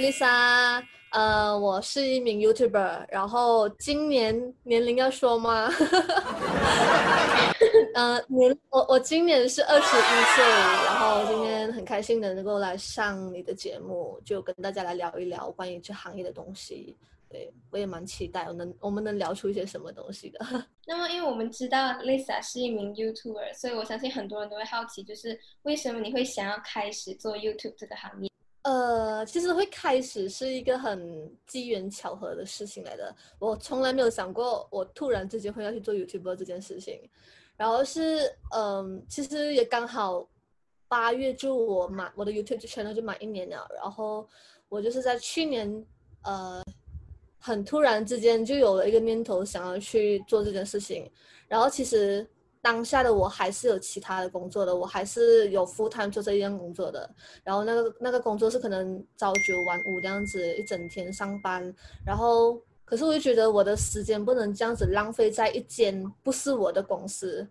Lisa，呃，我是一名 YouTuber，然后今年年龄要说吗？呃，年我我今年是二十一岁，然后今天很开心的能够来上你的节目，就跟大家来聊一聊关于这行业的东西。对我也蛮期待，我能我们能聊出一些什么东西的。那么，因为我们知道 Lisa 是一名 YouTuber，所以我相信很多人都会好奇，就是为什么你会想要开始做 YouTube 这个行业？呃，其实会开始是一个很机缘巧合的事情来的。我从来没有想过，我突然之间会要去做 YouTuber 这件事情。然后是，嗯，其实也刚好八月就我满我的 YouTube channel 就满一年了。然后我就是在去年，呃，很突然之间就有了一个念头，想要去做这件事情。然后其实。当下的我还是有其他的工作的，我还是有 full time 做这一样工作的。然后那个那个工作是可能朝九晚五这样子，一整天上班。然后，可是我就觉得我的时间不能这样子浪费在一间不是我的公司，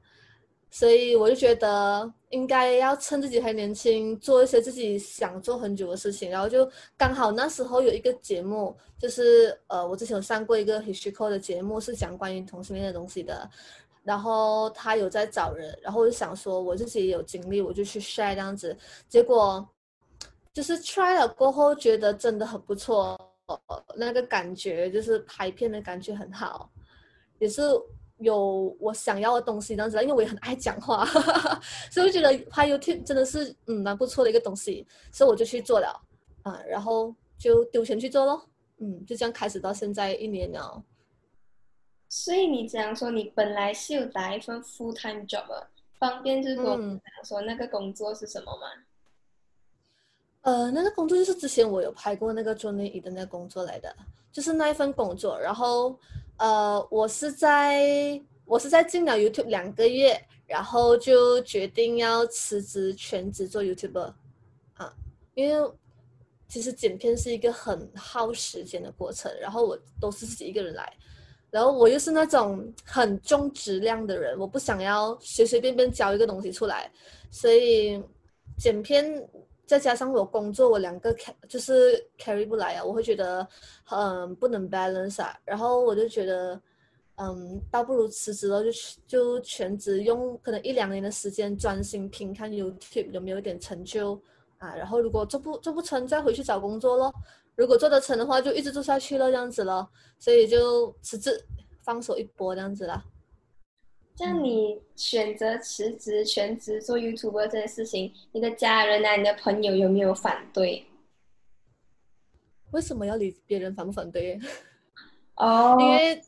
所以我就觉得应该要趁自己还年轻，做一些自己想做很久的事情。然后就刚好那时候有一个节目，就是呃，我之前有上过一个 History 的节目，是讲关于同性恋的东西的。然后他有在找人，然后我就想说，我自己也有经历，我就去试这样子。结果就是 try 了过后，觉得真的很不错，那个感觉就是拍片的感觉很好，也是有我想要的东西这样子。因为我也很爱讲话，所以我觉得拍 YouTube 真的是嗯蛮不错的一个东西，所以我就去做了啊，然后就丢钱去做咯，嗯，就这样开始到现在一年了。所以你这样说，你本来是有打一份 full time job，方便就是我讲说那个工作是什么吗？呃，那个工作就是之前我有拍过那个做内衣的那个工作来的，就是那一份工作。然后，呃，我是在我是在进了 YouTube 两个月，然后就决定要辞职全职做 YouTuber 啊，因为其实剪片是一个很耗时间的过程，然后我都是自己一个人来。然后我又是那种很重质量的人，我不想要随随便便交一个东西出来，所以剪片再加上我工作，我两个 ca- 就是 carry 不来啊，我会觉得嗯不能 balance 啊，然后我就觉得嗯倒不如辞职了，就就全职用可能一两年的时间专心拼看 YouTube 有没有一点成就啊，然后如果做不做不成，再回去找工作咯。如果做得成的话，就一直做下去了，这样子了，所以就辞职，放手一搏这样子啦。像你选择辞职全职做 YouTube 这件事情，你的家人啊，你的朋友有没有反对？为什么要理别人反不反对？哦，因为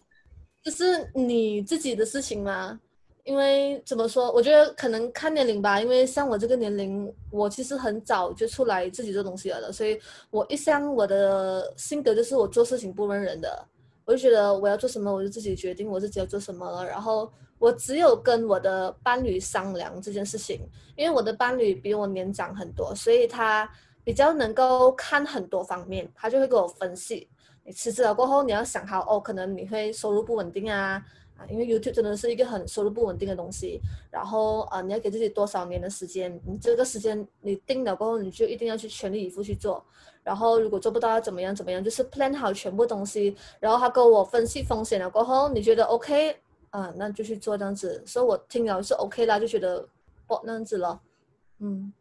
这是你自己的事情嘛。因为怎么说，我觉得可能看年龄吧。因为像我这个年龄，我其实很早就出来自己做东西了的，所以我一向我的性格就是我做事情不问人的。我就觉得我要做什么，我就自己决定我自己要做什么了。然后我只有跟我的伴侣商量这件事情，因为我的伴侣比我年长很多，所以他比较能够看很多方面，他就会给我分析。你辞职了过后，你要想好哦，可能你会收入不稳定啊。啊，因为 YouTube 真的是一个很收入不稳定的东西，然后啊，你要给自己多少年的时间？你这个时间你定了过后，你就一定要去全力以赴去做。然后如果做不到要怎么样怎么样，就是 plan 好全部东西。然后他跟我分析风险了过后，你觉得 OK 啊，那就去做这样子。所以我听了是 OK 啦，就觉得哦那样子了。嗯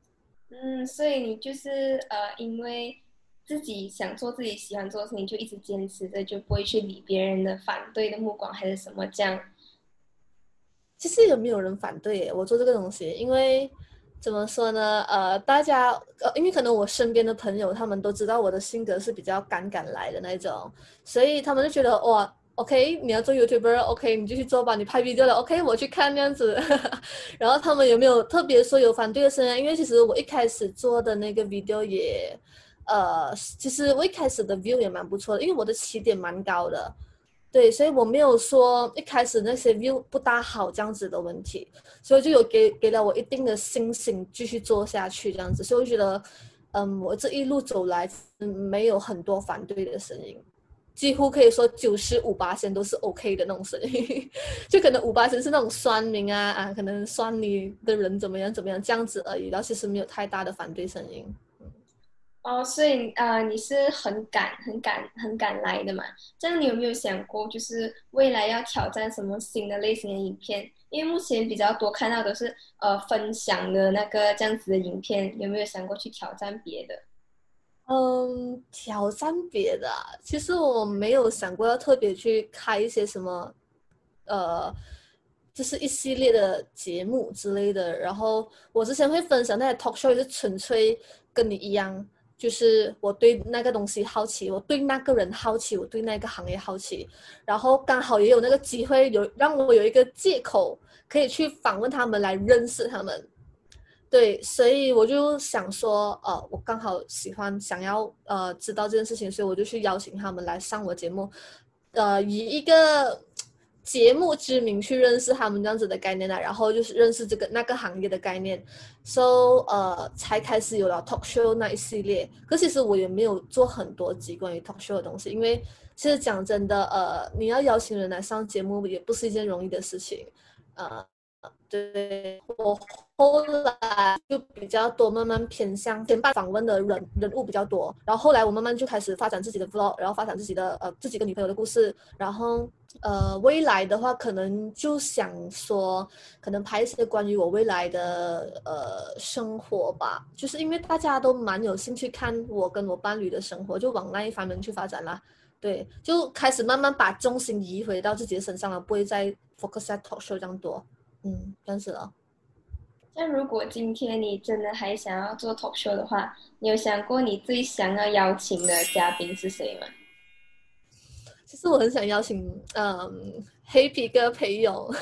嗯，所以你就是呃，因为。自己想做自己喜欢做的事情，就一直坚持着，就不会去理别人的反对的目光还是什么这样。其实也没有人反对我做这个东西，因为怎么说呢？呃，大家呃，因为可能我身边的朋友他们都知道我的性格是比较敢敢来的那种，所以他们就觉得哇，OK，你要做 YouTuber，OK，你就去做吧，你拍 video 了，OK，我去看那样子。然后他们有没有特别说有反对的声音？因为其实我一开始做的那个 video 也。呃，其实我一开始的 view 也蛮不错的，因为我的起点蛮高的，对，所以我没有说一开始那些 view 不大好这样子的问题，所以就有给给了我一定的信心继续做下去这样子，所以我觉得，嗯，我这一路走来，嗯，没有很多反对的声音，几乎可以说九十五八千都是 OK 的那种声音，就可能五八千是那种酸民啊啊，可能酸你的人怎么样怎么样这样子而已，然后其实没有太大的反对声音。哦，所以啊，你是很赶、很赶、很赶来的嘛？这样你有没有想过，就是未来要挑战什么新的类型的影片？因为目前比较多看到的是呃分享的那个这样子的影片，有没有想过去挑战别的？嗯，挑战别的，其实我没有想过要特别去开一些什么，呃，就是一系列的节目之类的。然后我之前会分享那些 talk show，也是纯粹跟你一样。就是我对那个东西好奇，我对那个人好奇，我对那个行业好奇，然后刚好也有那个机会，有让我有一个借口可以去访问他们，来认识他们。对，所以我就想说，呃，我刚好喜欢，想要呃知道这件事情，所以我就去邀请他们来上我节目，呃，以一个。节目知名去认识他们这样子的概念啊，然后就是认识这个那个行业的概念，so 呃才开始有了 talk show 那一系列。可其实我也没有做很多集关于 talk show 的东西，因为其实讲真的，呃，你要邀请人来上节目也不是一件容易的事情，呃。对我后来就比较多，慢慢偏向先办访问的人人物比较多，然后后来我慢慢就开始发展自己的 vlog，然后发展自己的呃自己跟女朋友的故事，然后呃未来的话可能就想说，可能拍一些关于我未来的呃生活吧，就是因为大家都蛮有兴趣看我跟我伴侣的生活，就往那一方面去发展啦。对，就开始慢慢把重心移回到自己的身上了，不会再 focus 在 talk show 这样多。嗯，这样子了。那如果今天你真的还想要做 talk show 的话，你有想过你最想要邀请的嘉宾是谁吗？其实我很想邀请，嗯，黑皮哥裴勇。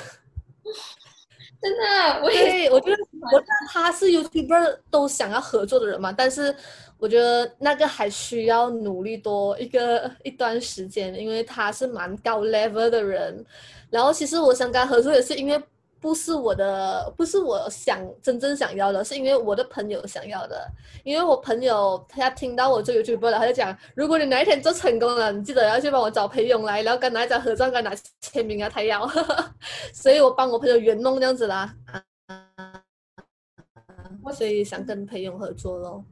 真的，我也，我觉得，我觉得他是 YouTuber 都想要合作的人嘛，但是我觉得那个还需要努力多一个一段时间，因为他是蛮高 level 的人。然后其实我想跟他合作也是因为。不是我的，不是我想真正想要的，是因为我的朋友想要的。因为我朋友他听到我做 YouTube 了，他就讲：如果你哪一天做成功了，你记得要去帮我找裴勇来，然后跟哪一张合照，跟哪签名啊，他要。所以我帮我朋友圆梦这样子啦。所以想跟裴勇合作咯。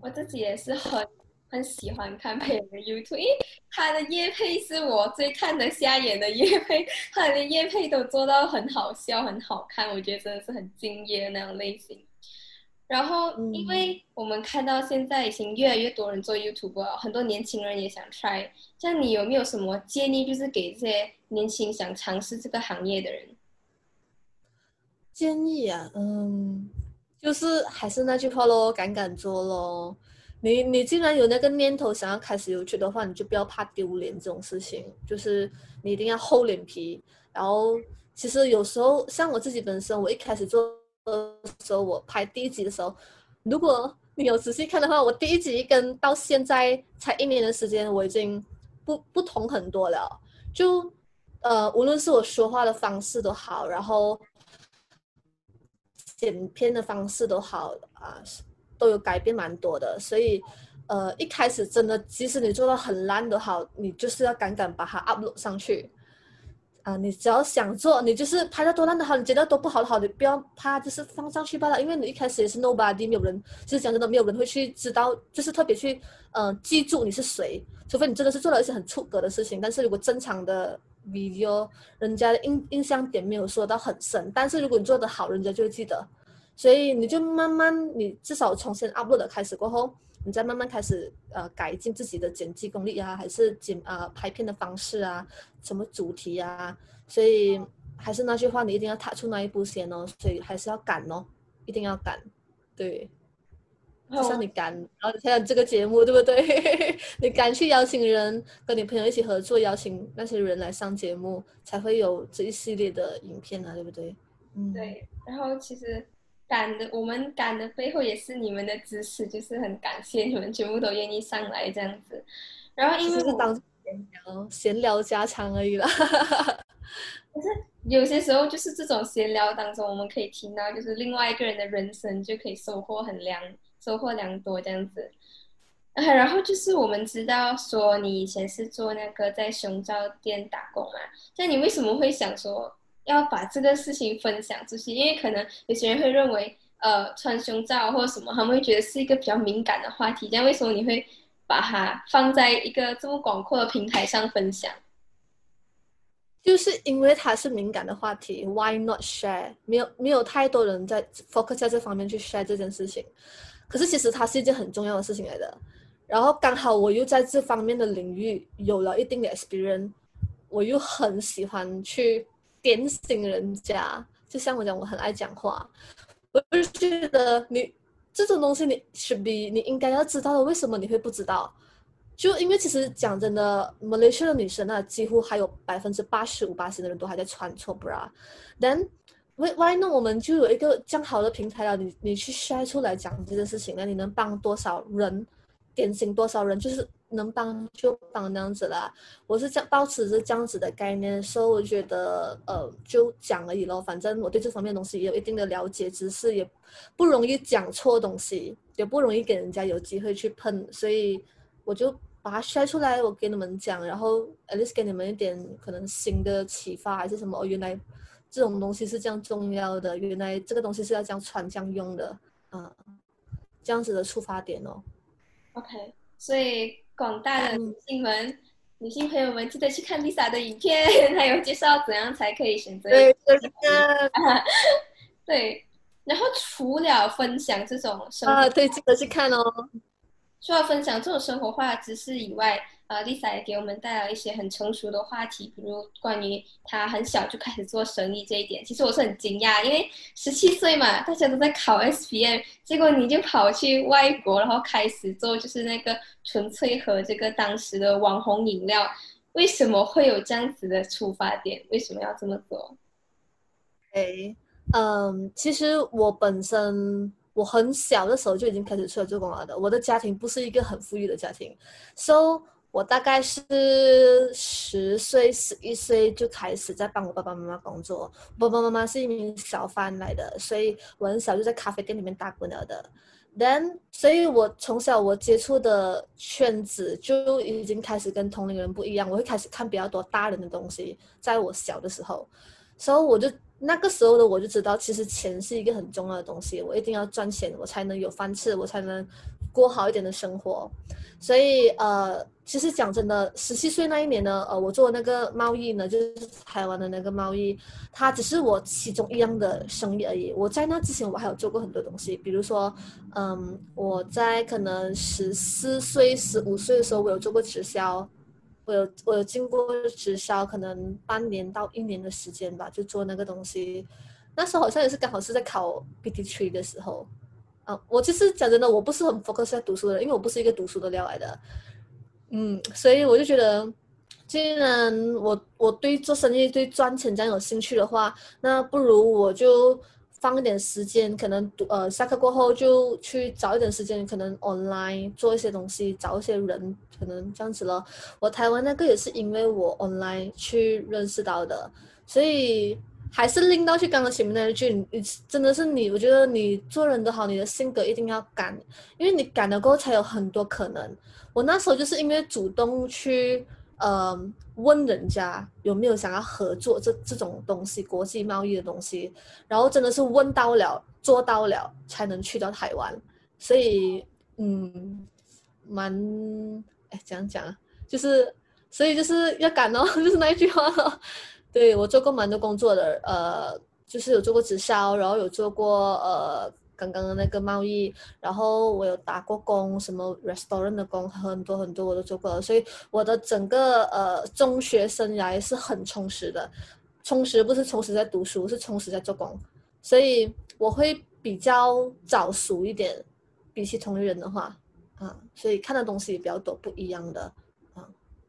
我自己也是很。很喜欢看配的 YouTube，他的叶配是我最看得下眼的叶配，他的叶配都做到很好笑、很好看，我觉得真的是很敬业的那种类型。然后，因为我们看到现在已经越来越多人做 YouTube 了，很多年轻人也想 try。像你有没有什么建议，就是给这些年轻想尝试这个行业的人？建议啊，嗯，就是还是那句话喽，敢敢做喽。你你既然有那个念头想要开始有趣的话，你就不要怕丢脸这种事情，就是你一定要厚脸皮。然后其实有时候像我自己本身，我一开始做的时候，我拍第一集的时候，如果你有仔细看的话，我第一集跟到现在才一年的时间，我已经不不同很多了。就呃，无论是我说话的方式都好，然后剪片的方式都好啊。都有改变蛮多的，所以，呃，一开始真的，即使你做到很烂都好，你就是要敢敢把它 upload 上去，啊，你只要想做，你就是拍的多烂的好，你觉得多不好的好，你不要怕，就是放上去罢了，因为你一开始也是 nobody，没有人，就是讲真的，没有人会去知道，就是特别去，嗯，记住你是谁，除非你真的是做了一些很出格的事情，但是如果正常的 video，人家的印印象点没有说到很深，但是如果你做的好，人家就会记得。所以你就慢慢，你至少从先 upload 开始过后，你再慢慢开始呃改进自己的剪辑功力啊，还是剪啊拍片的方式啊，什么主题啊。所以还是那句话，你一定要踏出那一步先哦。所以还是要赶哦，一定要赶。对，就像你赶，然后你看这个节目对不对？你赶去邀请人，跟你朋友一起合作，邀请那些人来上节目，才会有这一系列的影片啊，对不对？嗯，对。然后其实。赶的，我们赶的背后也是你们的支持，就是很感谢你们全部都愿意上来这样子。然后因为是当闲聊，闲聊家常而已啦。可是有些时候就是这种闲聊当中，我们可以听到就是另外一个人的人生，就可以收获很良，收获良多这样子。啊，然后就是我们知道说你以前是做那个在胸罩店打工嘛，那你为什么会想说？要把这个事情分享出去，因为可能有些人会认为呃穿胸罩或者什么，他们会觉得是一个比较敏感的话题。但为什么你会把它放在一个这么广阔的平台上分享？就是因为它是敏感的话题，Why not share？没有没有太多人在 focus 在这方面去 share 这件事情。可是其实它是一件很重要的事情来的。然后刚好我又在这方面的领域有了一定的 experience，我又很喜欢去点醒人家。就像我讲，我很爱讲话，我就觉得你这种东西你 should be 你应该要知道的，为什么你会不知道？就因为其实讲真的，Malaysia 的女生啊，几乎还有百分之八十五、八十的人都还在穿错 bra。Then why why 那我们就有一个这样好的平台了，你你去筛出来讲这件事情，那你能帮多少人，点醒多少人，就是能帮就帮那样子啦。我是这样保持着这样子的概念，所以我觉得呃就讲而已咯。反正我对这方面东西也有一定的了解知识，也不容易讲错东西，也不容易给人家有机会去喷，所以我就。把它筛出来，我给你们讲，然后 at least 给你们一点可能新的启发还是什么？哦，原来这种东西是这样重要的，原来这个东西是要这样传这样用的，啊，这样子的出发点哦。OK，所以广大的女性们、女性朋友们，记得去看 Lisa 的影片，还有介绍怎样才可以选择。对，对。然后除了分享这种啊，对，记得去看哦。除了分享这种生活化知识以外，呃，Lisa 也给我们带来一些很成熟的话题，比如关于她很小就开始做生意这一点。其实我是很惊讶，因为十七岁嘛，大家都在考 SPM，结果你就跑去外国，然后开始做就是那个纯粹和这个当时的网红饮料。为什么会有这样子的出发点？为什么要这么做？哎，嗯，其实我本身。我很小的时候就已经开始出来做工了的。我的家庭不是一个很富裕的家庭，so 我大概是十岁、十一岁就开始在帮我爸爸妈妈工作。爸爸妈妈是一名小贩来的，所以我很小就在咖啡店里面打工了的。Then，所以我从小我接触的圈子就已经开始跟同龄人不一样。我会开始看比较多大人的东西，在我小的时候，所以我就。那个时候的我就知道，其实钱是一个很重要的东西，我一定要赚钱，我才能有饭吃，我才能过好一点的生活。所以，呃，其实讲真的，十七岁那一年呢，呃，我做那个贸易呢，就是台湾的那个贸易，它只是我其中一样的生意而已。我在那之前，我还有做过很多东西，比如说，嗯，我在可能十四岁、十五岁的时候，我有做过直销。我有我有经过直销，可能半年到一年的时间吧，就做那个东西。那时候好像也是刚好是在考 PT Three 的时候，啊，我其实讲真的，我不是很 focus 在读书的，因为我不是一个读书的料来的。嗯，所以我就觉得，既然我我对做生意、对赚钱这样有兴趣的话，那不如我就。放一点时间，可能读呃下课过后就去找一点时间，可能 online 做一些东西，找一些人，可能这样子咯。我台湾那个也是因为我 online 去认识到的，所以还是拎到去刚刚前面那一句，你真的是你，我觉得你做人的好，你的性格一定要敢，因为你敢了过后才有很多可能。我那时候就是因为主动去。呃，问人家有没有想要合作这这种东西，国际贸易的东西，然后真的是问到了，做到了，才能去到台湾。所以，嗯，蛮哎，怎样讲？就是，所以就是要敢哦，就是那一句话。对我做过蛮多工作的，呃，就是有做过直销，然后有做过呃。刚刚的那个贸易，然后我有打过工，什么 restaurant 的工，很多很多我都做过了，所以我的整个呃中学生涯是很充实的，充实不是充实在读书，是充实在做工，所以我会比较早熟一点，比起同龄人的话，啊，所以看的东西也比较多不一样的，啊，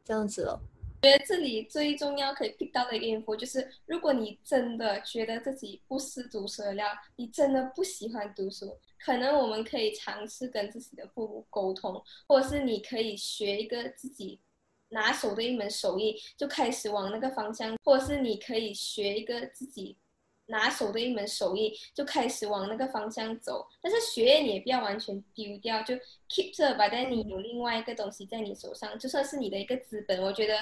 这样子了。觉得这里最重要可以 pick 到的一个 info 就是，如果你真的觉得自己不是读书的料，你真的不喜欢读书，可能我们可以尝试跟自己的父母沟通，或者是你可以学一个自己拿手的一门手艺，就开始往那个方向，或者是你可以学一个自己。拿手的一门手艺，就开始往那个方向走。但是学业你也不要完全丢掉，就 keep 着，把但你有另外一个东西在你手上，就算是你的一个资本。我觉得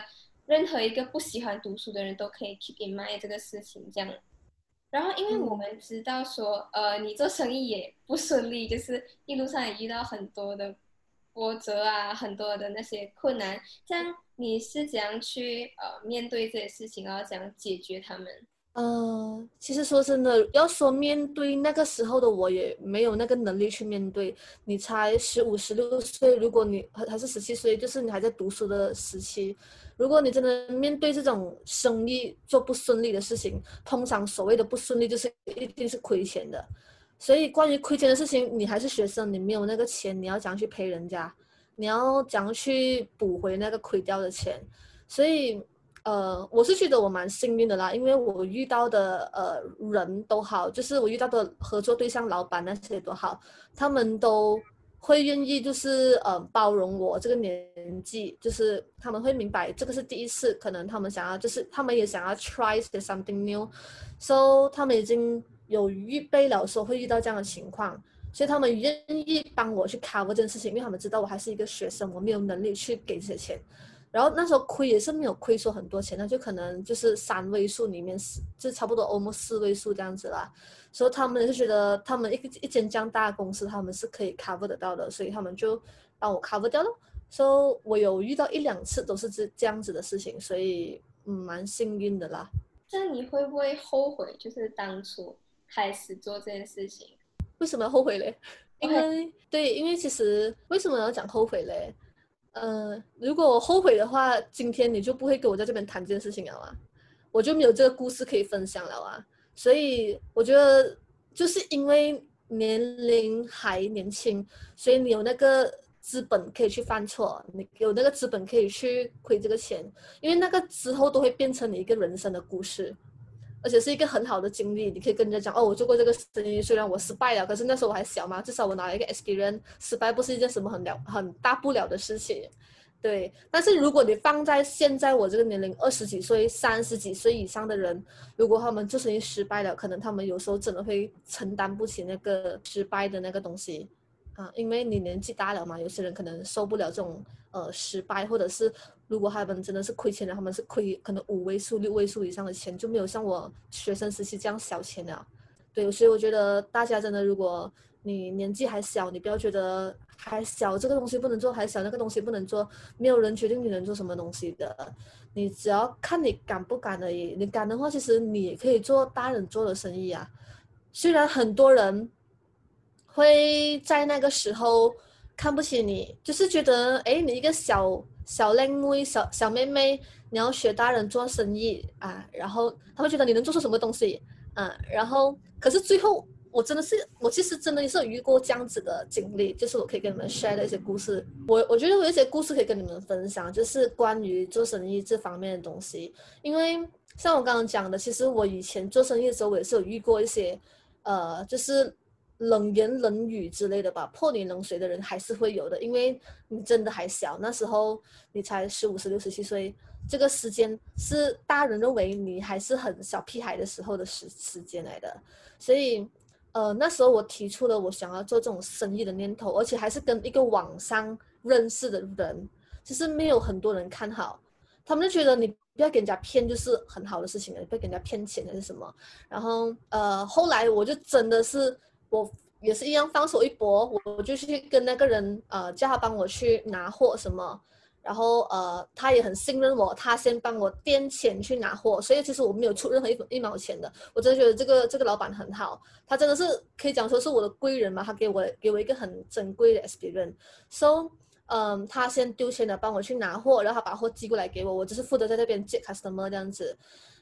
任何一个不喜欢读书的人都可以 keep in mind 这个事情。这样，然后因为我们知道说，呃，你做生意也不顺利，就是一路上也遇到很多的波折啊，很多的那些困难。这样你是怎样去呃面对这些事情，然后怎样解决他们？嗯，其实说真的，要说面对那个时候的我，也没有那个能力去面对。你才十五、十六岁，如果你还还是十七岁，就是你还在读书的时期，如果你真的面对这种生意做不顺利的事情，通常所谓的不顺利，就是一定是亏钱的。所以关于亏钱的事情，你还是学生，你没有那个钱，你要怎样去赔人家？你要怎样去补回那个亏掉的钱？所以。呃，我是觉得我蛮幸运的啦，因为我遇到的呃人都好，就是我遇到的合作对象、老板那些都好，他们都会愿意就是呃包容我这个年纪，就是他们会明白这个是第一次，可能他们想要就是他们也想要 try something new，so 他们已经有预备了说会遇到这样的情况，所以他们愿意帮我去 cover 这件事情，因为他们知道我还是一个学生，我没有能力去给这些钱。然后那时候亏也是没有亏说很多钱，那就可能就是三位数里面四，就差不多 almost 四位数这样子啦。所以他们就觉得他们一个一间这样大的公司，他们是可以 cover 得到的，所以他们就帮我 cover 掉了。所以我有遇到一两次都是这这样子的事情，所以嗯蛮幸运的啦。那你会不会后悔？就是当初开始做这件事情，为什么要后悔嘞？因为对，因为其实为什么要讲后悔嘞？呃，如果我后悔的话，今天你就不会跟我在这边谈这件事情了啊，我就没有这个故事可以分享了啊。所以我觉得，就是因为年龄还年轻，所以你有那个资本可以去犯错，你有那个资本可以去亏这个钱，因为那个之后都会变成你一个人生的故事。而且是一个很好的经历，你可以跟人家讲哦，我做过这个生意，虽然我失败了，可是那时候我还小嘛，至少我拿了一个 experience，失败不是一件什么很了很大不了的事情，对。但是如果你放在现在我这个年龄，二十几岁、三十几岁以上的人，如果他们做生意失败了，可能他们有时候真的会承担不起那个失败的那个东西。啊，因为你年纪大了嘛，有些人可能受不了这种呃失败，或者是如果他们真的是亏钱了，他们是亏可能五位数、六位数以上的钱，就没有像我学生时期这样小钱了。对，所以我觉得大家真的，如果你年纪还小，你不要觉得还小这个东西不能做，还小那个东西不能做，没有人决定你能做什么东西的，你只要看你敢不敢而已。你敢的话，其实你可以做大人做的生意啊。虽然很多人。会在那个时候看不起你，就是觉得，哎，你一个小小靓妹、小小妹妹，你要学大人做生意啊，然后他会觉得你能做出什么东西，啊，然后可是最后我真的是，我其实真的也是有遇过这样子的经历，就是我可以跟你们 share 的一些故事。我我觉得我有一些故事可以跟你们分享，就是关于做生意这方面的东西。因为像我刚刚讲的，其实我以前做生意的时候，我也是有遇过一些，呃，就是。冷言冷语之类的吧，泼你冷水的人还是会有的，因为你真的还小，那时候你才十五、十六、十七岁，这个时间是大人认为你还是很小屁孩的时候的时时间来的，所以，呃，那时候我提出了我想要做这种生意的念头，而且还是跟一个网上认识的人，其实没有很多人看好，他们就觉得你不要给人家骗就是很好的事情了，不要给人家骗钱还是什么，然后，呃，后来我就真的是。我也是一样放手一搏，我就去跟那个人，呃，叫他帮我去拿货什么，然后呃，他也很信任我，他先帮我垫钱去拿货，所以其实我没有出任何一一毛钱的。我真的觉得这个这个老板很好，他真的是可以讲说是我的贵人嘛，他给我给我一个很珍贵的 experience。So，嗯，他先丢钱的帮我去拿货，然后他把货寄过来给我，我只是负责在那边接 customer 这样子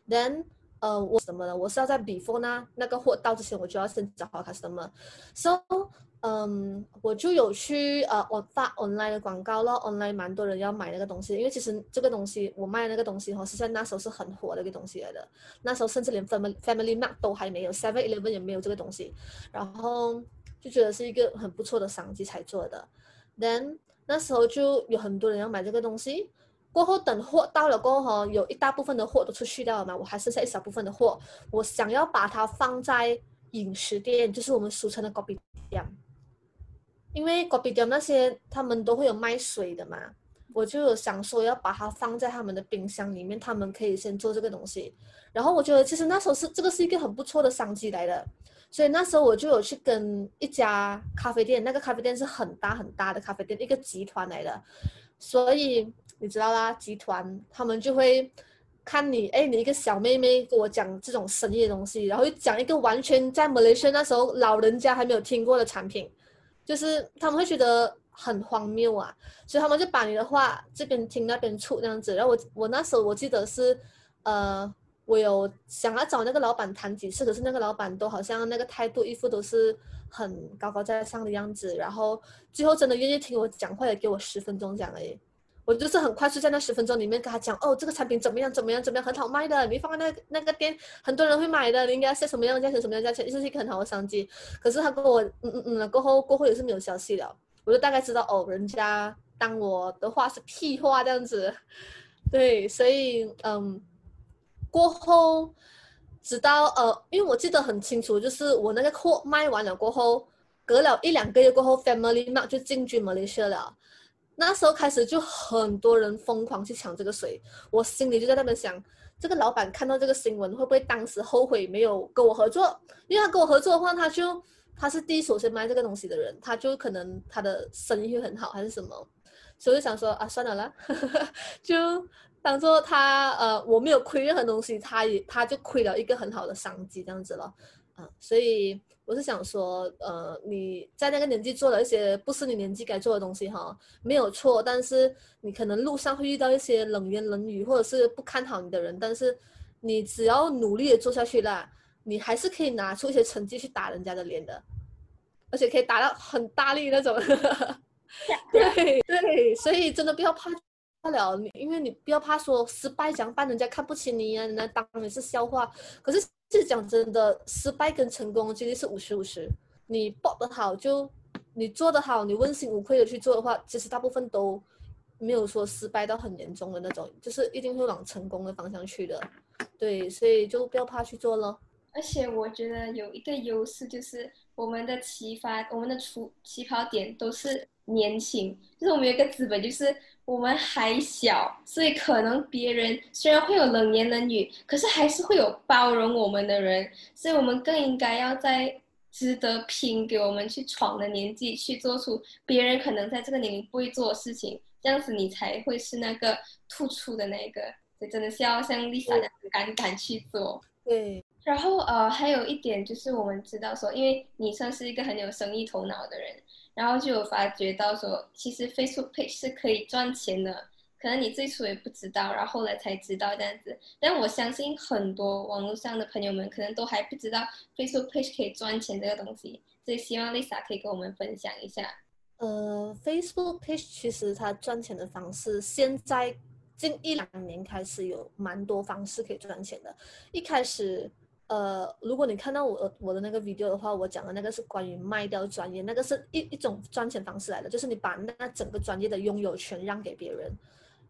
，then。呃，我什么呢？我是要在 before 呢那个货到之前，我就要先找好 customer。So，嗯，我就有去呃，我发 online 的广告咯，online 蛮多人要买那个东西，因为其实这个东西我卖那个东西哈，实在那时候是很火的一个东西来的。那时候甚至连 family family mart 都还没有，seven eleven 也没有这个东西，然后就觉得是一个很不错的商机才做的。Then 那时候就有很多人要买这个东西。过后等货到了过后，有一大部分的货都出去掉了嘛，我还剩下一小部分的货，我想要把它放在饮食店，就是我们俗称的 c o f e 店，因为 c o f e 店那些他们都会有卖水的嘛，我就有想说要把它放在他们的冰箱里面，他们可以先做这个东西。然后我觉得其实那时候是这个是一个很不错的商机来的，所以那时候我就有去跟一家咖啡店，那个咖啡店是很大很大的咖啡店，一个集团来的，所以你知道啦，集团他们就会。看你，哎，你一个小妹妹跟我讲这种生意的东西，然后又讲一个完全在马来西亚那时候老人家还没有听过的产品，就是他们会觉得很荒谬啊，所以他们就把你的话这边听那边出这样子。然后我我那时候我记得是，呃，我有想要找那个老板谈几次，可是那个老板都好像那个态度一副都是很高高在上的样子，然后最后真的愿意听我讲话的给我十分钟讲而已。我就是很快速在那十分钟里面跟他讲，哦，这个产品怎么样，怎么样，怎么样，很好卖的，你放在那那个店，很多人会买的，你应该是什么样价钱，什么样价钱，就是一个很好的商机。可是他跟我，嗯嗯嗯，过后过后也是没有消息了，我就大概知道，哦，人家当我的话是屁话这样子，对，所以嗯，过后直到呃，因为我记得很清楚，就是我那个货卖完了过后，隔了一两个月过后，Family Mart 就进军 Malaysia 了。那时候开始就很多人疯狂去抢这个水，我心里就在那边想，这个老板看到这个新闻会不会当时后悔没有跟我合作？因为他跟我合作的话，他就他是第一手先卖这个东西的人，他就可能他的生意会很好还是什么，所以就想说啊，算了啦，就当做他呃我没有亏任何东西，他也他就亏了一个很好的商机这样子了，啊，所以。我是想说，呃，你在那个年纪做了一些不是你年纪该做的东西，哈，没有错。但是你可能路上会遇到一些冷言冷语，或者是不看好你的人。但是你只要努力的做下去啦，你还是可以拿出一些成绩去打人家的脸的，而且可以打到很大力那种。对对，所以真的不要怕不了你，因为你不要怕说失败，讲办人家看不起你呀，人家当你是笑话。可是。是讲真的，失败跟成功几率是五十五十。你报得好，就你做得好，你问心无愧的去做的话，其实大部分都没有说失败到很严重的那种，就是一定会往成功的方向去的。对，所以就不要怕去做了。而且我觉得有一个优势就是我们的启发，我们的出起跑点都是年轻，就是我们有一个资本，就是。我们还小，所以可能别人虽然会有冷言冷语，可是还是会有包容我们的人，所以我们更应该要在值得拼给我们去闯的年纪，去做出别人可能在这个年龄不会做的事情，这样子你才会是那个突出的那个。所以真的是要像 Lisa 这样敢敢去做。对。然后呃，还有一点就是我们知道说，因为你算是一个很有生意头脑的人。然后就有发觉到说，其实 Facebook page 是可以赚钱的，可能你最初也不知道，然后后来才知道这样子。但我相信很多网络上的朋友们可能都还不知道 Facebook page 可以赚钱这个东西，所以希望 Lisa 可以跟我们分享一下。呃，Facebook page 其实它赚钱的方式，现在近一两年开始有蛮多方式可以赚钱的，一开始。呃，如果你看到我我的那个 video 的话，我讲的那个是关于卖掉专业，那个是一一种赚钱方式来的，就是你把那整个专业的拥有权让给别人，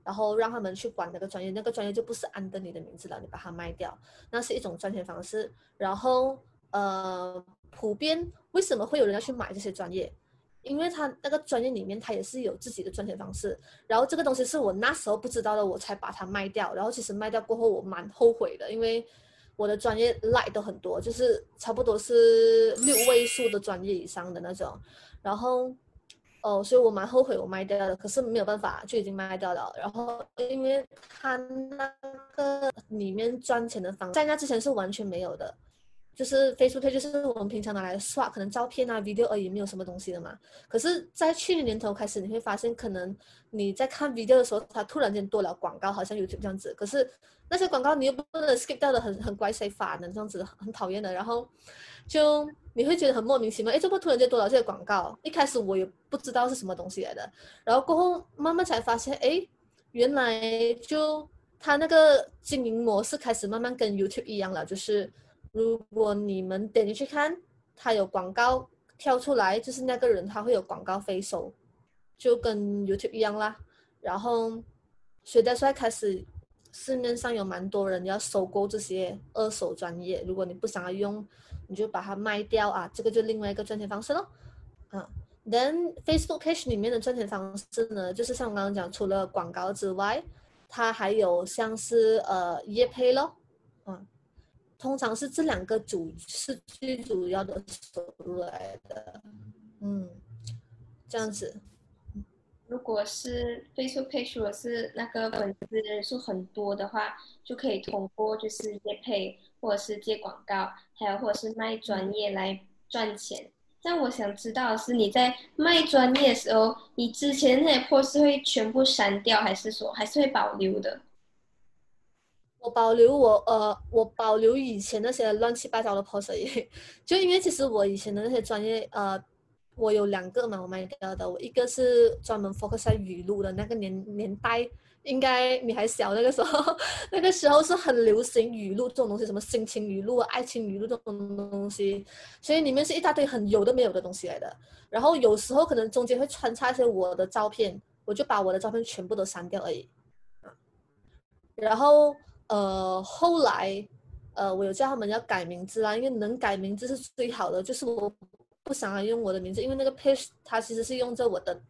然后让他们去管那个专业，那个专业就不是安德你的名字了，你把它卖掉，那是一种赚钱方式。然后呃，普遍为什么会有人要去买这些专业？因为他那个专业里面他也是有自己的赚钱方式。然后这个东西是我那时候不知道的，我才把它卖掉。然后其实卖掉过后我蛮后悔的，因为。我的专业 like 都很多，就是差不多是六位数的专业以上的那种，然后，哦，所以我蛮后悔我卖掉的，可是没有办法，就已经卖掉了。然后，因为他那个里面赚钱的方，在那之前是完全没有的。就是 Facebook 就是我们平常拿来刷可能照片啊 video 而已，没有什么东西的嘛。可是，在去年年头开始，你会发现可能你在看 video 的时候，它突然间多了广告，好像 YouTube 这样子。可是那些广告你又不能 skip 掉的，很很怪谁法的这样子，很讨厌的。然后就你会觉得很莫名其妙，哎，怎么突然间多了这些广告？一开始我也不知道是什么东西来的，然后过后慢慢才发现，哎，原来就他那个经营模式开始慢慢跟 YouTube 一样了，就是。如果你们点进去看，他有广告跳出来，就是那个人他会有广告费收，就跟 YouTube 一样啦。然后，所以在现在开始，市面上有蛮多人要收购这些二手专业。如果你不想要用，你就把它卖掉啊，这个就另外一个赚钱方式咯。嗯，Then Facebook page 里面的赚钱方式呢，就是像我刚刚讲，除了广告之外，它还有像是呃业配咯，嗯，通常是这两个主是最主要的收入来的，嗯，这样子。如果是 Facebook page，如果是那个粉丝人数很多的话，就可以通过就是业配或者是接广告，还有或者是卖专业来赚钱。但我想知道的是，你在卖专业的时候，你之前那些 post 会全部删掉，还是说还是会保留的？我保留我呃，我保留以前那些乱七八糟的 post，就因为其实我以前的那些专业呃。我有两个嘛，我卖掉的。我一个是专门 focus 在语录的那个年年代，应该你还小那个时候，那个时候是很流行语录这种东西，什么心情语录、爱情语录这种东西，所以里面是一大堆很有的没有的东西来的。然后有时候可能中间会穿插一些我的照片，我就把我的照片全部都删掉而已。然后呃后来呃我有叫他们要改名字啦，因为能改名字是最好的，就是我。不想要用我的名字，因为那个 page 它其实是用着我的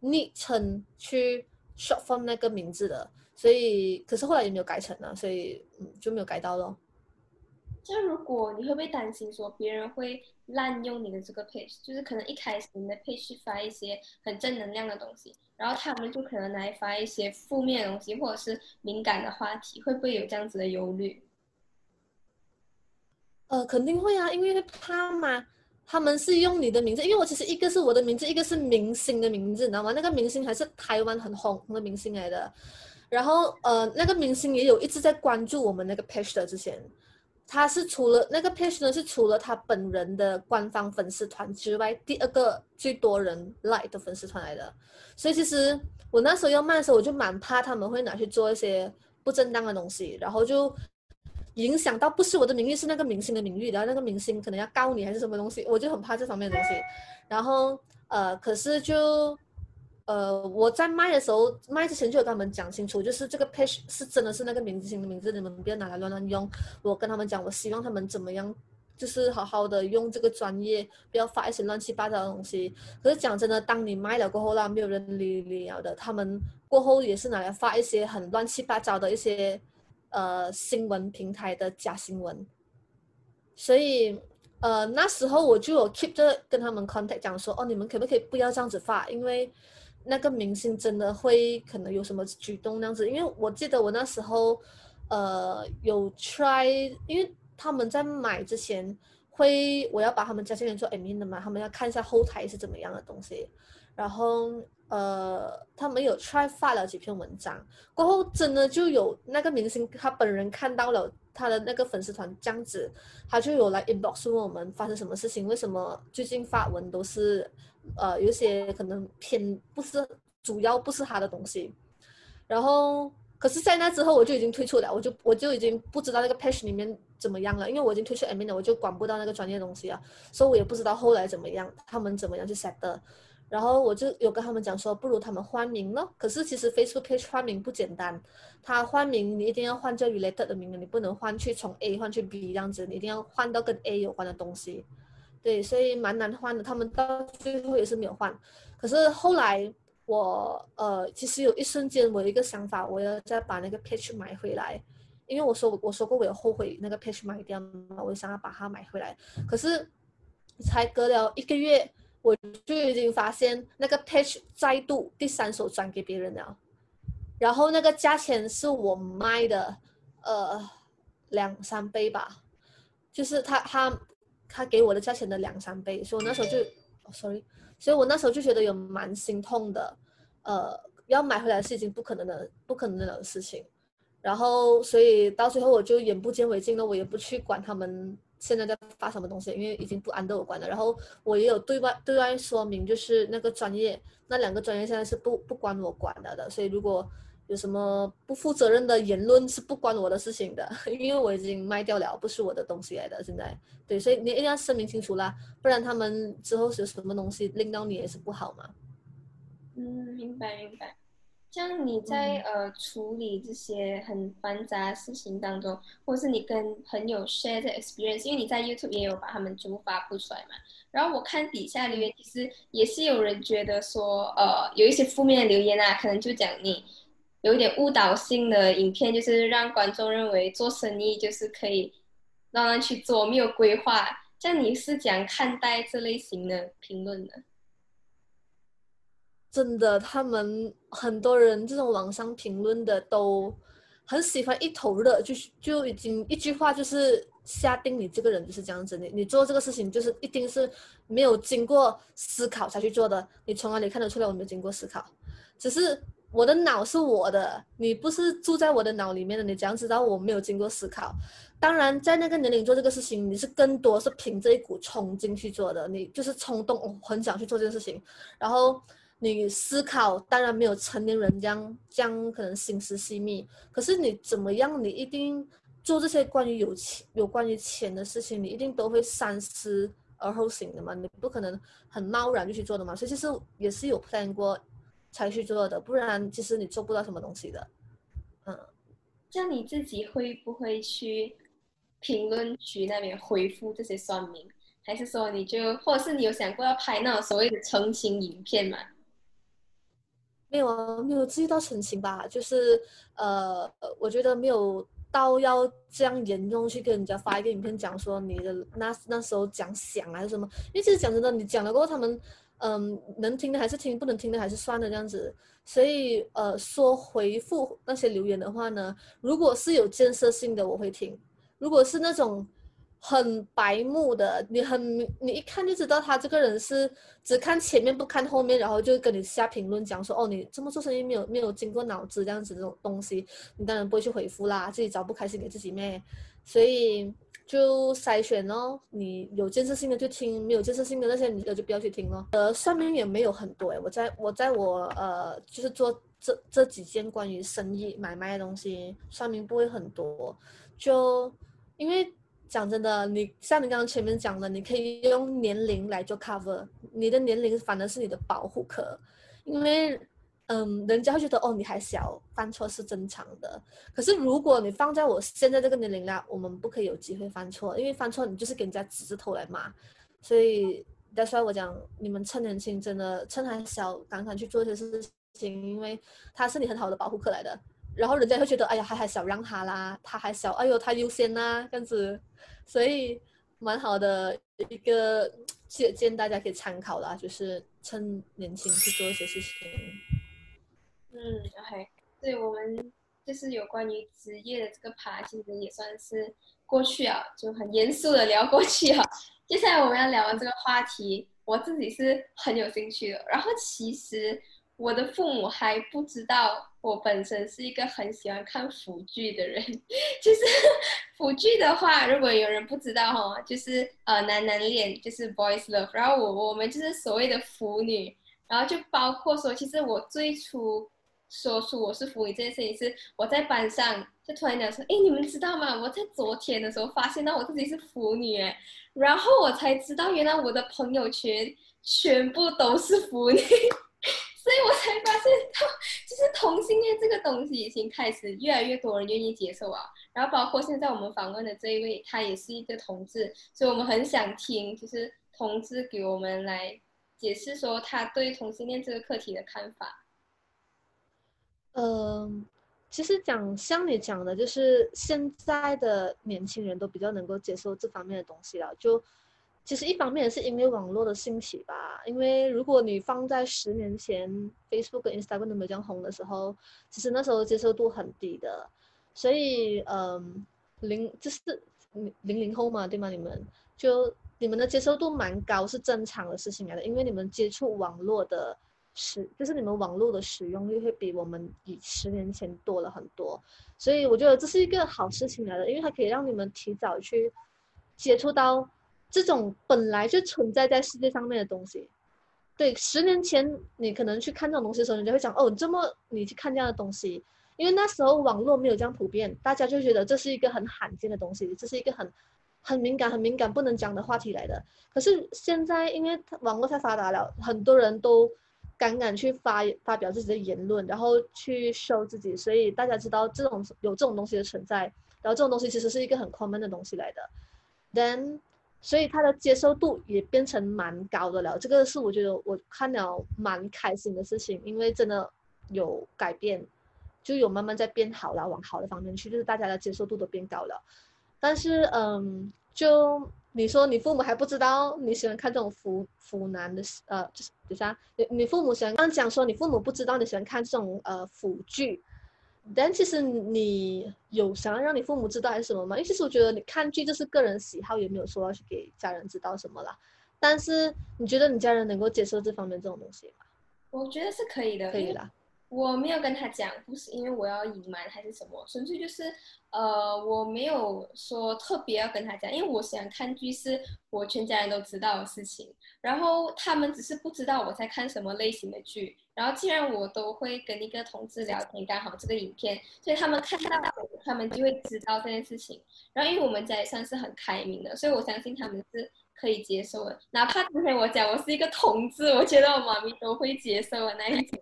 昵称去 short form 那个名字的，所以可是后来也没有改成了，所以嗯就没有改到咯。那如果你会不会担心说别人会滥用你的这个 page，就是可能一开始你的 page 发一些很正能量的东西，然后他们就可能来发一些负面的东西或者是敏感的话题，会不会有这样子的忧虑？呃，肯定会啊，因为怕嘛。他们是用你的名字，因为我其实一个是我的名字，一个是明星的名字，你知道吗？那个明星还是台湾很红的明星来的。然后呃，那个明星也有一直在关注我们那个 page 的。之前他是除了那个 page 呢，是除了他本人的官方粉丝团之外，第二个最多人 like 的粉丝团来的。所以其实我那时候要卖的时候，我就蛮怕他们会拿去做一些不正当的东西，然后就。影响到不是我的名誉，是那个明星的名誉，然后那个明星可能要告你还是什么东西，我就很怕这方面的东西。然后呃，可是就呃，我在卖的时候，卖之前就有跟他们讲清楚，就是这个 page 是真的是那个明星的名字，你们不要拿来乱乱用。我跟他们讲，我希望他们怎么样，就是好好的用这个专业，不要发一些乱七八糟的东西。可是讲真的，当你卖了过后啦，没有人理你了的，他们过后也是拿来发一些很乱七八糟的一些。呃，新闻平台的假新闻，所以呃那时候我就有 keep 着跟他们 contact 讲说，哦，你们可不可以不要这样子发？因为那个明星真的会可能有什么举动那样子。因为我记得我那时候呃有 try，因为他们在买之前会我要把他们加进来做 admin 的嘛，他们要看一下后台是怎么样的东西，然后。呃，他们有 try 发了几篇文章，过后真的就有那个明星他本人看到了他的那个粉丝团这样子，他就有来 inbox 问我们发生什么事情，为什么最近发文都是呃有些可能偏不是主要不是他的东西，然后可是，在那之后我就已经退出了，我就我就已经不知道那个 page 里面怎么样了，因为我已经退出 admin 了，我就管不到那个专业东西了，所以我也不知道后来怎么样，他们怎么样去 set 的。然后我就有跟他们讲说，不如他们换名了。可是其实 Facebook page 换名不简单，他换名你一定要换叫 related 的名，你不能换去从 A 换去 B 这样子，你一定要换到跟 A 有关的东西。对，所以蛮难换的。他们到最后也是没有换。可是后来我呃，其实有一瞬间我有一个想法，我要再把那个 page 买回来，因为我说我说过我有后悔那个 page 买掉嘛，我想要把它买回来。可是才隔了一个月。我就已经发现那个 patch 再度第三手转给别人了，然后那个价钱是我卖的，呃，两三倍吧，就是他他他给我的价钱的两三倍，所以我那时候就，sorry，所以我那时候就觉得有蛮心痛的，呃，要买回来是已经不可能的不可能的事情，然后所以到最后我就眼不见为净了，我也不去管他们。现在在发什么东西？因为已经不安得我管了。然后我也有对外对外说明，就是那个专业，那两个专业现在是不不关我管了的。所以如果有什么不负责任的言论，是不关我的事情的，因为我已经卖掉了，不是我的东西来的。现在对，所以你一定要声明清楚啦，不然他们之后有什么东西令到你也是不好嘛。嗯，明白明白。像你在呃处理这些很繁杂的事情当中，或是你跟朋友 share 这 experience，因为你在 YouTube 也有把他们全部发布出来嘛。然后我看底下留言，其实也是有人觉得说，呃，有一些负面的留言啊，可能就讲你有一点误导性的影片，就是让观众认为做生意就是可以让人去做，没有规划。像你是怎样看待这类型的评论的？真的，他们很多人这种网上评论的都很喜欢一头热，就就已经一句话就是下定你这个人就是这样子，你你做这个事情就是一定是没有经过思考才去做的，你从哪里看得出来我没有经过思考？只是我的脑是我的，你不是住在我的脑里面的，你怎样知道我没有经过思考？当然，在那个年龄做这个事情，你是更多是凭着一股冲劲去做的，你就是冲动，很想去做这件事情，然后。你思考当然没有成年人这样这样可能心思细密，可是你怎么样？你一定做这些关于有钱、有关于钱的事情，你一定都会三思而后行的嘛？你不可能很贸然就去做的嘛？所以其实也是有 plan 过才去做的，不然其实你做不到什么东西的。嗯，像你自己会不会去评论区那边回复这些算命？还是说你就，或者是你有想过要拍那种所谓的澄清影片嘛？没有，没有至于到澄清吧，就是呃，我觉得没有到要这样严重去跟人家发一个影片讲说你的那那时候讲想还是什么，因为其实讲真的，你讲了过后，他们嗯能听的还是听，不能听的还是算了这样子。所以呃，说回复那些留言的话呢，如果是有建设性的，我会听；如果是那种。很白目的，你很你一看就知道他这个人是只看前面不看后面，然后就跟你下评论讲说哦，你这么做生意没有没有经过脑子这样子这种东西，你当然不会去回复啦，自己找不开心给自己咩，所以就筛选哦，你有建设性的就听，没有建设性的那些你就不要去听咯。呃，算命也没有很多诶，我在我在我呃就是做这这几件关于生意买卖的东西，算命不会很多，就因为。讲真的，你像你刚刚前面讲的，你可以用年龄来做 cover，你的年龄反而是你的保护壳，因为，嗯，人家会觉得哦你还小，犯错是正常的。可是如果你放在我现在这个年龄啦，我们不可以有机会犯错，因为犯错你就是给人家指着头来骂。所以再说我讲你们趁年轻，真的趁还小，赶快去做一些事情，因为他是你很好的保护壳来的。然后人家会觉得，哎呀，还还小让他啦，他还小，哎呦，他优先呐，这样子，所以蛮好的一个建建，大家可以参考啦，就是趁年轻去做一些事情。嗯，OK，对我们就是有关于职业的这个爬，其实也算是过去啊，就很严肃的聊过去啊。接下来我们要聊的这个话题，我自己是很有兴趣的。然后其实。我的父母还不知道我本身是一个很喜欢看腐剧的人。就是 腐剧的话，如果有人不知道哈，就是呃男男恋，就是 boys love。然后我我们就是所谓的腐女，然后就包括说，其实我最初说出我是腐女这件事情，是我在班上就突然讲说，哎，你们知道吗？我在昨天的时候发现到我自己是腐女，然后我才知道原来我的朋友圈全部都是腐女。所以我才发现，到，就是同性恋这个东西已经开始越来越多人愿意接受啊。然后包括现在我们访问的这一位，他也是一个同志，所以我们很想听，就是同志给我们来解释说他对同性恋这个课题的看法。嗯，其实讲像你讲的，就是现在的年轻人都比较能够接受这方面的东西了，就。其实一方面是因为网络的兴起吧，因为如果你放在十年前，Facebook 跟 Instagram 都没这样红的时候，其实那时候接受度很低的，所以嗯，零就是零零零后嘛，对吗？你们就你们的接受度蛮高是正常的事情来的，因为你们接触网络的使，就是你们网络的使用率会比我们以十年前多了很多，所以我觉得这是一个好事情来的，因为它可以让你们提早去接触到。这种本来就存在在世界上面的东西，对，十年前你可能去看这种东西的时候，人家会讲哦，这么你去看这样的东西，因为那时候网络没有这样普遍，大家就觉得这是一个很罕见的东西，这是一个很很敏感、很敏感不能讲的话题来的。可是现在，因为网络太发达了，很多人都敢敢去发发表自己的言论，然后去 show 自己，所以大家知道这种有这种东西的存在，然后这种东西其实是一个很 common 的东西来的，then 所以它的接受度也变成蛮高的了，这个是我觉得我看了蛮开心的事情，因为真的有改变，就有慢慢在变好了，往好的方面去，就是大家的接受度都变高了，但是嗯，就。你说你父母还不知道你喜欢看这种腐腐男的呃，就是等下你你父母喜欢刚讲说你父母不知道你喜欢看这种呃腐剧，但其实你有想要让你父母知道还是什么吗？因为其实我觉得你看剧就是个人喜好，也没有说要去给家人知道什么啦。但是你觉得你家人能够接受这方面这种东西吗？我觉得是可以的，可以啦。我没有跟他讲，不是因为我要隐瞒还是什么，纯粹就是，呃，我没有说特别要跟他讲，因为我喜欢看剧是我全家人都知道的事情，然后他们只是不知道我在看什么类型的剧，然后既然我都会跟一个同志聊天，刚好这个影片，所以他们看到他们就会知道这件事情，然后因为我们家也算是很开明的，所以我相信他们是可以接受的，哪怕今天我讲我是一个同志，我觉得我妈咪都会接受的那一种。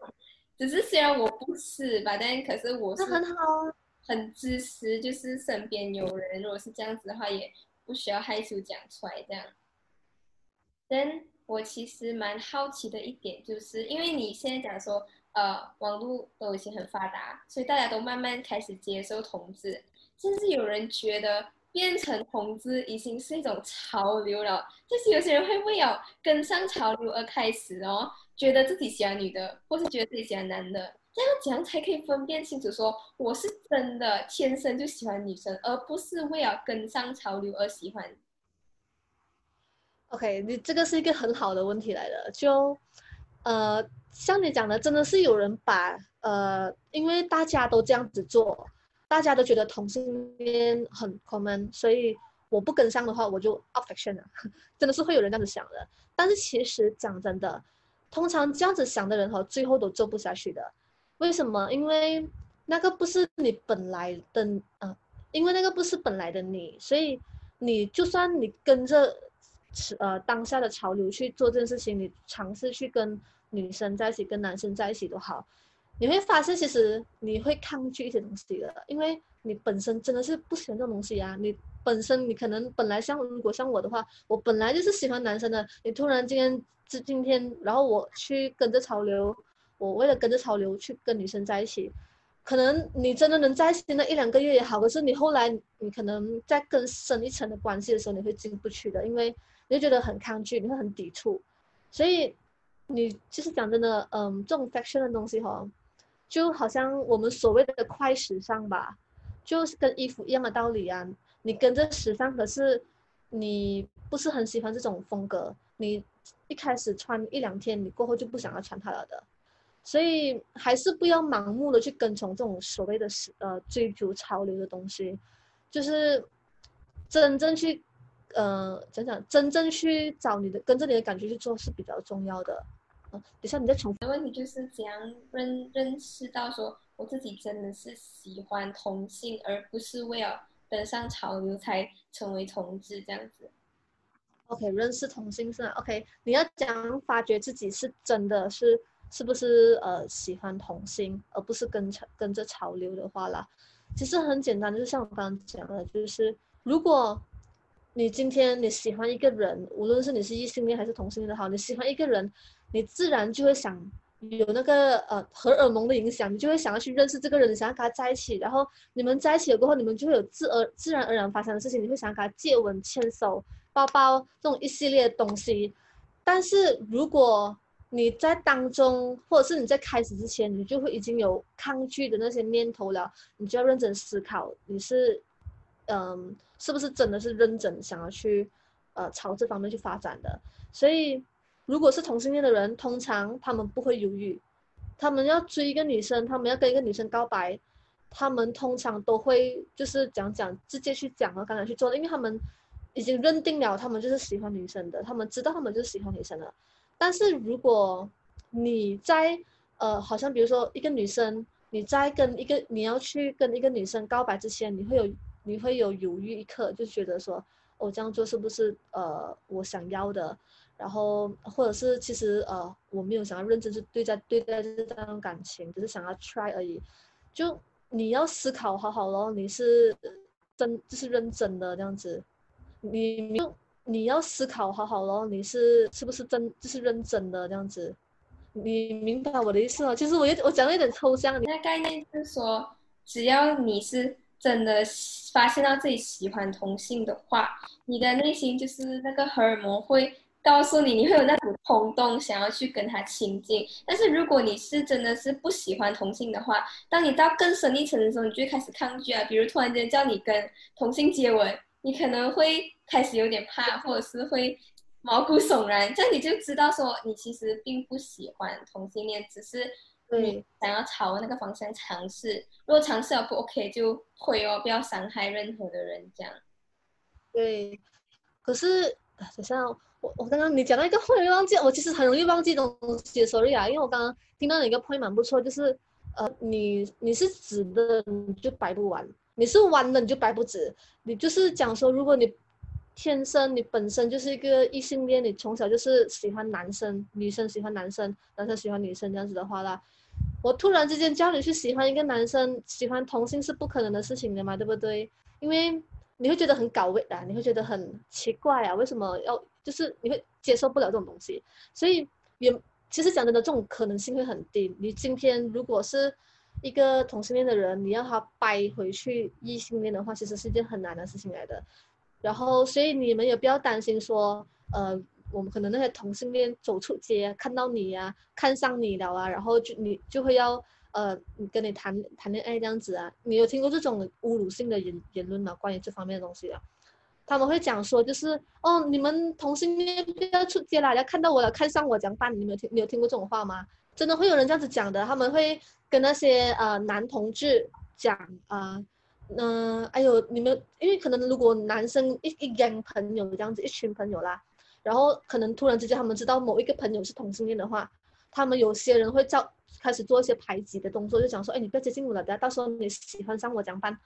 只是虽然我不是吧，但可是我是很好，很支持，就是身边有人，如果是这样子的话，也不需要害羞讲出来这样。但我其实蛮好奇的一点，就是因为你现在讲说，呃，网络都已经很发达，所以大家都慢慢开始接受同志，甚至有人觉得变成同志已经是一种潮流了，就是有些人会为了跟上潮流而开始哦。觉得自己喜欢女的，或是觉得自己喜欢男的，这样怎样才可以分辨清楚？说我是真的天生就喜欢女生，而不是为了跟上潮流而喜欢。OK，你这个是一个很好的问题来的。就呃，像你讲的，真的是有人把呃，因为大家都这样子做，大家都觉得同性恋很 common，所以我不跟上的话，我就 out action 了。真的是会有人这样子想的。但是其实讲真的。通常这样子想的人哈，最后都做不下去的。为什么？因为那个不是你本来的，嗯，因为那个不是本来的你，所以你就算你跟着，呃，当下的潮流去做这件事情，你尝试去跟女生在一起，跟男生在一起都好，你会发现其实你会抗拒一些东西的，因为你本身真的是不喜欢这种东西啊。你本身你可能本来像如果像我的话，我本来就是喜欢男生的，你突然间。是今天，然后我去跟着潮流，我为了跟着潮流去跟女生在一起，可能你真的能在一起那一两个月也好，可是你后来你可能在更深一层的关系的时候，你会进不去的，因为你就觉得很抗拒，你会很抵触，所以你其实讲真的，嗯，这种 fashion 的东西哈，就好像我们所谓的快时尚吧，就是跟衣服一样的道理啊，你跟着时尚，可是你不是很喜欢这种风格，你。一开始穿一两天，你过后就不想要穿它了的，所以还是不要盲目的去跟从这种所谓的是呃追逐潮流的东西，就是真正去呃讲讲真正去找你的跟着你的感觉去做是比较重要的。等下你再重复。问题就是怎样认认识到说我自己真的是喜欢同性，而不是为了跟上潮流才成为同志这样子。OK，认识同性是 OK。你要讲发觉自己是真的是是不是呃喜欢同性，而不是跟潮跟着潮流的话啦。其实很简单，就是像我刚刚讲的，就是如果你今天你喜欢一个人，无论是你是异性恋还是同性恋的好，你喜欢一个人，你自然就会想有那个呃荷尔蒙的影响，你就会想要去认识这个人，想要跟他在一起。然后你们在一起了过后，你们就会有自而自然而然发生的事情，你会想要跟他接吻、牵手。包包这种一系列的东西，但是如果你在当中，或者是你在开始之前，你就会已经有抗拒的那些念头了，你就要认真思考，你是，嗯，是不是真的是认真想要去，呃，朝这方面去发展的？所以，如果是同性恋的人，通常他们不会犹豫，他们要追一个女生，他们要跟一个女生告白，他们通常都会就是讲讲，直接去讲和，刚才去做的，因为他们。已经认定了他们就是喜欢女生的，他们知道他们就是喜欢女生的。但是如果你在呃，好像比如说一个女生，你在跟一个你要去跟一个女生告白之前，你会有你会有犹豫一刻，就觉得说我这样做是不是呃我想要的？然后或者是其实呃我没有想要认真去对待对待这段感情，只是想要 try 而已。就你要思考好好咯，你是真就是认真的这样子，你就你要思考好好咯，你是是不是真就是认真的这样子？你明白我的意思吗？其实我有我讲的有点抽象。你那概念是说，只要你是真的发现到自己喜欢同性的话，你的内心就是那个荷尔蒙会告诉你，你会有那股冲动想要去跟他亲近。但是如果你是真的是不喜欢同性的话，当你到更深一层的时候，你就会开始抗拒啊。比如突然间叫你跟同性接吻，你可能会开始有点怕，或者是会。毛骨悚然，这样你就知道说你其实并不喜欢同性恋，只是你想要朝那个方向尝试。如果尝试了不 OK，就会哦，不要伤害任何的人，这样。对，可是等下我我刚刚你讲到一个 point 忘记，我其实很容易忘记东西，sorry 啊，因为我刚刚听到一个 point 蛮不错，就是呃，你你是直的你就掰不完，你是弯的你就掰不直，你就是讲说如果你。天生你本身就是一个异性恋，你从小就是喜欢男生，女生喜欢男生，男生喜欢女生这样子的话啦，我突然之间叫你去喜欢一个男生，喜欢同性是不可能的事情的嘛，对不对？因为你会觉得很搞味啊，你会觉得很奇怪啊，为什么要就是你会接受不了这种东西，所以也其实讲真的，这种可能性会很低。你今天如果是一个同性恋的人，你要他掰回去异性恋的话，其实是一件很难的事情来的。然后，所以你们也不要担心说，呃，我们可能那些同性恋走出街看到你呀，看上你了啊，然后就你就会要，呃，跟你谈谈恋爱这样子啊。你有听过这种侮辱性的言言论吗？关于这方面的东西啊？他们会讲说，就是哦，你们同性恋要出街啦，要看到我了，看上我怎样办？你有听你有听过这种话吗？真的会有人这样子讲的，他们会跟那些呃男同志讲啊。嗯，哎呦，你们因为可能如果男生一一 gang 朋友这样子，一群朋友啦，然后可能突然之间他们知道某一个朋友是同性恋的话，他们有些人会造开始做一些排挤的动作，就讲说，哎，你不要接近我了，等下到时候你喜欢上我怎么办？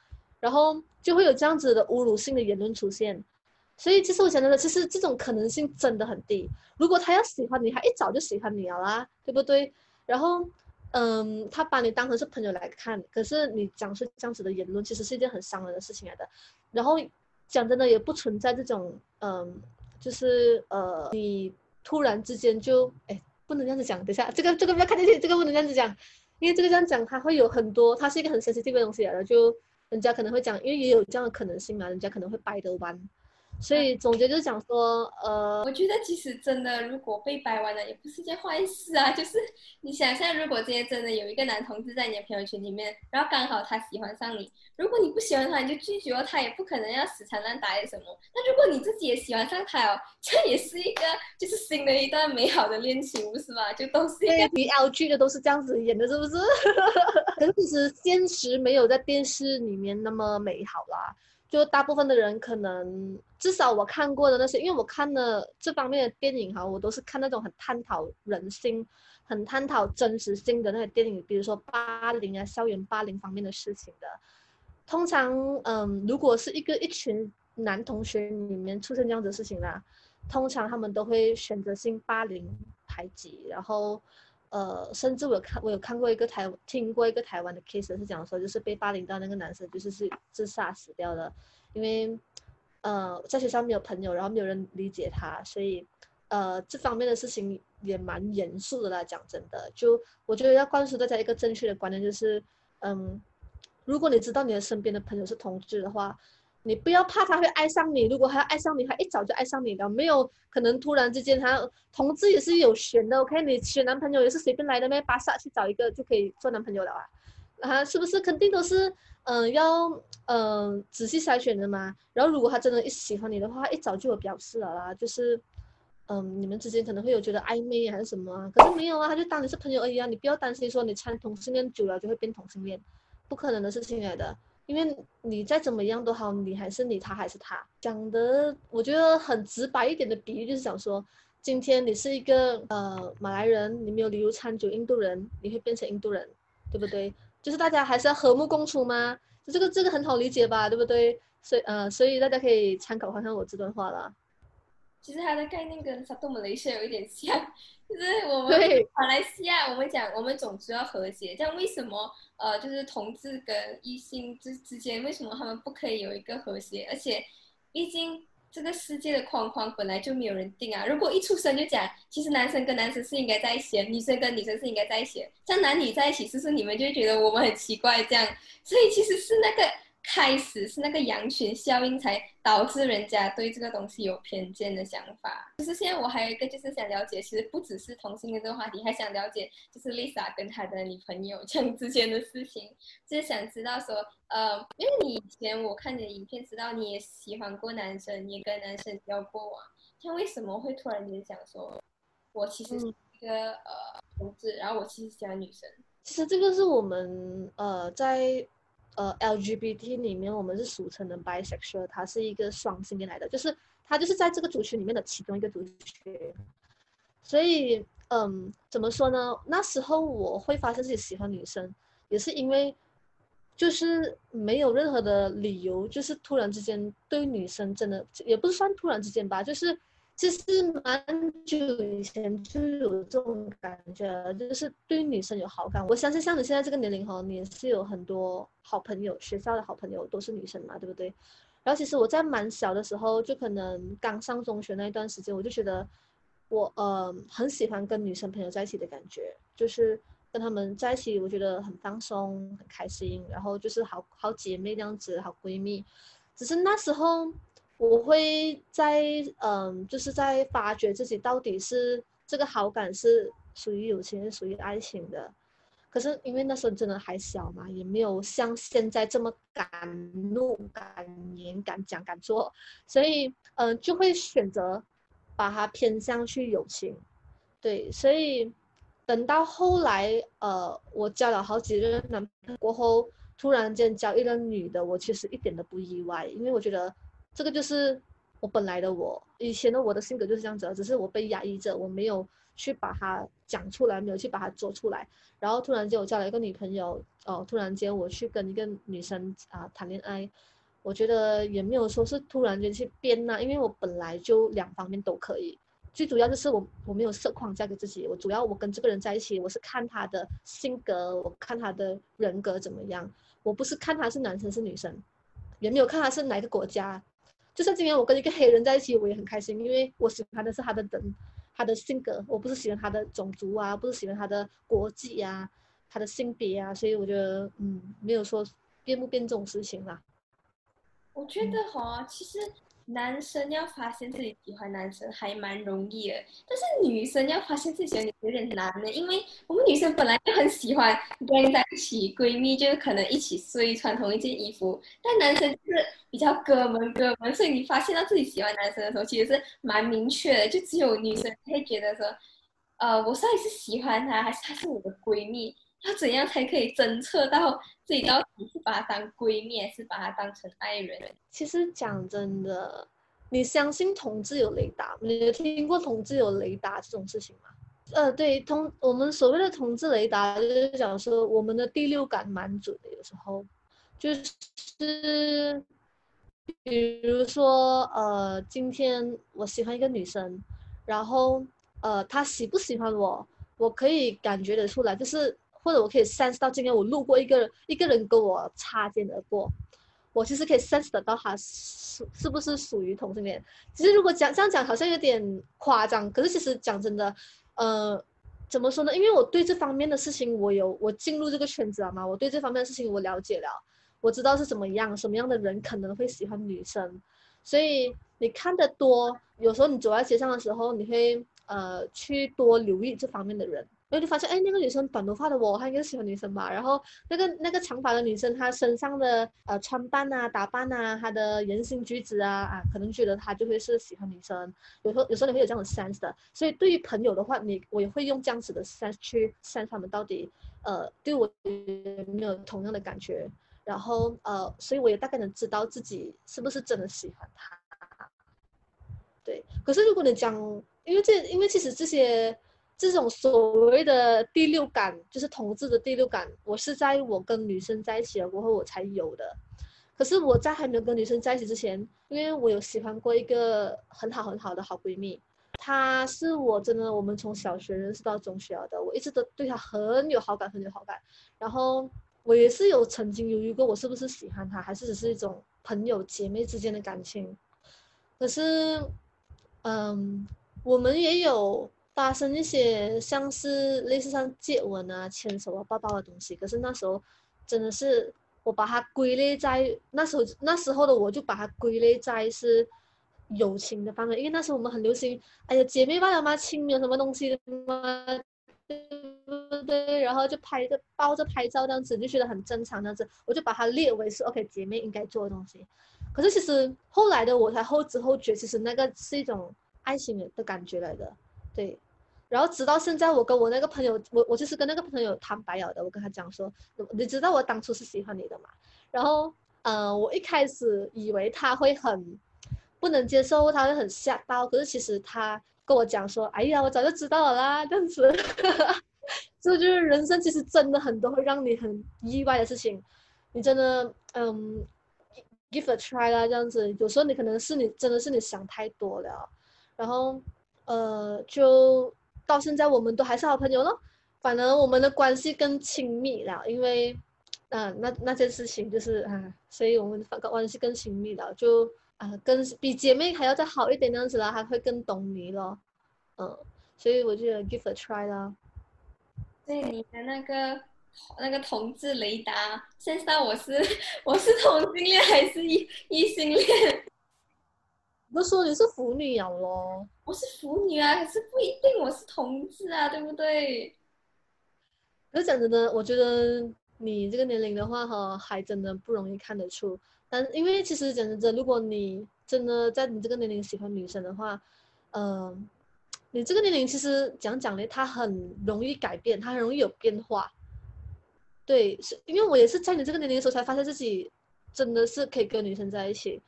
然后就会有这样子的侮辱性的言论出现。所以其实我想的，其实这种可能性真的很低。如果他要喜欢你，他一早就喜欢你了啦，对不对？然后。嗯，他把你当成是朋友来看，可是你讲出这样子的言论，其实是一件很伤人的事情来的。然后讲真的，也不存在这种，嗯，就是呃，你突然之间就，哎，不能这样子讲。等下，这个这个不要看进去，这个不能这样子讲，因为这个这样讲，它会有很多，它是一个很 sensitive 的东西来的，就人家可能会讲，因为也有这样的可能性嘛，人家可能会掰得弯。所以总结就是讲说，呃，我觉得其实真的，如果被掰弯了，也不是件坏事啊。就是你想象，如果今天真的有一个男同志在你的朋友圈里面，然后刚好他喜欢上你，如果你不喜欢他，你就拒绝了他，也不可能要死缠烂打什么。那如果你自己也喜欢上他哦，这也是一个就是新的一段美好的恋情，不是吗？就都是一个 L G 的，都是这样子演的，是不是？可是其实现实没有在电视里面那么美好啦。就大部分的人可能，至少我看过的那些，因为我看的这方面的电影哈，我都是看那种很探讨人心、很探讨真实性的那些电影，比如说霸凌啊、校园霸凌方面的事情的。通常，嗯，如果是一个一群男同学里面出现这样子的事情啦，通常他们都会选择性霸凌、排挤，然后。呃，甚至我有看，我有看过一个台，听过一个台湾的 case，是讲说，就是被霸凌到那个男生，就是是自杀死掉的，因为呃，在学校没有朋友，然后没有人理解他，所以呃，这方面的事情也蛮严肃的啦。讲真的，就我觉得要灌输大家一个正确的观念，就是嗯，如果你知道你的身边的朋友是同志的话。你不要怕他会爱上你，如果他爱上你，他一早就爱上你了，没有可能突然之间他同志也是有选的，OK？你选男朋友也是随便来的咩？巴萨去找一个就可以做男朋友了啊？啊，是不是？肯定都是嗯要嗯仔细筛选的嘛。然后如果他真的一喜欢你的话，一早就有表示了啦，就是嗯你们之间可能会有觉得暧昧还是什么，可是没有啊，他就当你是朋友而已啊，你不要担心说你参同性恋久了就会变同性恋，不可能的事情来的。因为你再怎么样都好，你还是你，他还是他。讲的我觉得很直白一点的比喻就是想说，今天你是一个呃马来人，你没有理由参酒印度人，你会变成印度人，对不对？就是大家还是要和睦共处吗？这个这个很好理解吧，对不对？所以呃，所以大家可以参考看看我这段话啦。其实它的概念跟沙特马来西亚有一点像，就是我们马来西亚，我们讲我们种族要和谐，这样为什么呃，就是同志跟异性之之间，为什么他们不可以有一个和谐？而且，毕竟这个世界的框框本来就没有人定啊。如果一出生就讲，其实男生跟男生是应该在一起的，女生跟女生是应该在一起的，像男女在一起，是不是你们就会觉得我们很奇怪这样？所以其实是那个。开始是那个羊群效应才导致人家对这个东西有偏见的想法。就是现在我还有一个就是想了解，其实不只是同性恋这个话题，还想了解就是 Lisa 跟她的女朋友这样之间的事情。就是想知道说，呃，因为你以前我看你的影片，知道你也喜欢过男生，也跟男生交过往，像为什么会突然间想说，我其实是一个呃同志，然后我其实喜欢女生。其实这个是我们呃在。呃，LGBT 里面我们是俗称的 bisexual，它是一个双性恋来的，就是它就是在这个族群里面的其中一个族群。所以，嗯，怎么说呢？那时候我会发现自己喜欢女生，也是因为就是没有任何的理由，就是突然之间对女生真的也不是算突然之间吧，就是。其实蛮久以前就有这种感觉，就是对女生有好感。我相信像你现在这个年龄哈，你是有很多好朋友，学校的好朋友都是女生嘛，对不对？然后其实我在蛮小的时候，就可能刚上中学那一段时间，我就觉得我呃很喜欢跟女生朋友在一起的感觉，就是跟他们在一起，我觉得很放松、很开心，然后就是好好姐妹这样子，好闺蜜。只是那时候。我会在嗯，就是在发掘自己到底是这个好感是属于友情，是属于爱情的。可是因为那时候真的还小嘛，也没有像现在这么敢怒、敢言、敢讲、敢做，所以嗯，就会选择把它偏向去友情。对，所以等到后来，呃，我交了好几任男朋友过后，突然间交一个女的，我其实一点都不意外，因为我觉得。这个就是我本来的我，以前的我的性格就是这样子，只是我被压抑着，我没有去把它讲出来，没有去把它做出来。然后突然间我交了一个女朋友，哦，突然间我去跟一个女生啊谈恋爱，我觉得也没有说是突然间去变呐，因为我本来就两方面都可以。最主要就是我我没有设框架给自己，我主要我跟这个人在一起，我是看他的性格，我看他的人格怎么样，我不是看他是男生是女生，也没有看他是哪个国家。就像今天我跟一个黑人在一起，我也很开心，因为我喜欢的是他的人，他的性格，我不是喜欢他的种族啊，不是喜欢他的国籍啊，他的性别啊，所以我觉得，嗯，没有说变不变这种事情啦。我觉得哈，其实。男生要发现自己喜欢男生还蛮容易的，但是女生要发现自己喜欢有点难的，因为我们女生本来就很喜欢跟在一起，闺蜜就是可能一起睡，穿同一件衣服，但男生就是比较哥们哥们，所以你发现到自己喜欢男生的时候，其实是蛮明确的，就只有女生会觉得说，呃，我到底是喜欢他，还是他是我的闺蜜？他怎样才可以侦测到自己到底是把她当闺蜜，还是把她当成爱人？其实讲真的，你相信同志有雷达？你有听过同志有雷达这种事情吗？呃，对，同我们所谓的同志雷达，就是讲说我们的第六感蛮准的，有时候就是比如说，呃，今天我喜欢一个女生，然后呃，她喜不喜欢我，我可以感觉得出来，就是。或者我可以 sense 到今天我路过一个一个人跟我擦肩而过，我其实可以 sense 得到他是是不是属于同性恋。其实如果讲这样讲好像有点夸张，可是其实讲真的，呃，怎么说呢？因为我对这方面的事情我有我进入这个圈子了嘛，我对这方面的事情我了解了，我知道是怎么样，什么样的人可能会喜欢女生，所以你看得多，有时候你走在街上的时候，你会呃去多留意这方面的人。然后就发现，哎，那个女生短头发的我，她应该喜欢女生吧？然后那个那个长发的女生，她身上的呃穿扮啊、打扮啊、她的言行举止啊啊，可能觉得她就会是喜欢女生。有时候有时候你会有这样的 sense 的。所以对于朋友的话，你我也会用这样子的 sense 去 sense 他们到底呃对我有没有同样的感觉。然后呃，所以我也大概能知道自己是不是真的喜欢他。对，可是如果你讲，因为这因为其实这些。这种所谓的第六感，就是同志的第六感，我是在我跟女生在一起了过后我才有的。可是我在还没有跟女生在一起之前，因为我有喜欢过一个很好很好的好闺蜜，她是我真的我们从小学认识到中学的，我一直都对她很有好感，很有好感。然后我也是有曾经犹豫过，我是不是喜欢她，还是只是一种朋友姐妹之间的感情。可是，嗯，我们也有发生一些像是类似像接吻啊、牵手啊、抱抱的东西。可是那时候真的是。我把它归类在那时候，那时候的我就把它归类在是友情的范围，因为那时候我们很流行，哎呀姐妹抱了吗，亲有什么东西的嘛，对不对？然后就拍着抱着拍照这样子，就觉得很正常这样子，我就把它列为是 OK 姐妹应该做的东西。可是其实后来的我才后知后觉，其实那个是一种爱情的感觉来的，对。然后直到现在，我跟我那个朋友，我我就是跟那个朋友坦白了的。我跟他讲说，你知道我当初是喜欢你的嘛？然后，嗯，我一开始以为他会很不能接受，他会很吓到。可是其实他跟我讲说，哎呀，我早就知道了啦，这样子。这就是人生，其实真的很多会让你很意外的事情。你真的，嗯，give a try 啦，这样子。有时候你可能是你真的是你想太多了，然后，呃，就。到现在我们都还是好朋友咯，反而我们的关系更亲密了，因为，嗯，那那件事情就是啊，所以我们关系更亲密了，就啊，更比姐妹还要再好一点那样子啦，还会更懂你咯，嗯，所以我就 give a try 啦。对你的那个那个同志雷达，现在我是我是同性恋还是异异性恋？不说你是腐女呀咯。我是腐女啊，可是不一定我是同志啊，对不对？可是讲真的，我觉得你这个年龄的话，哈，还真的不容易看得出。但因为其实讲真的，如果你真的在你这个年龄喜欢女生的话，嗯，你这个年龄其实讲讲呢，它很容易改变，它很容易有变化。对，是因为我也是在你这个年龄的时候才发现自己真的是可以跟女生在一起。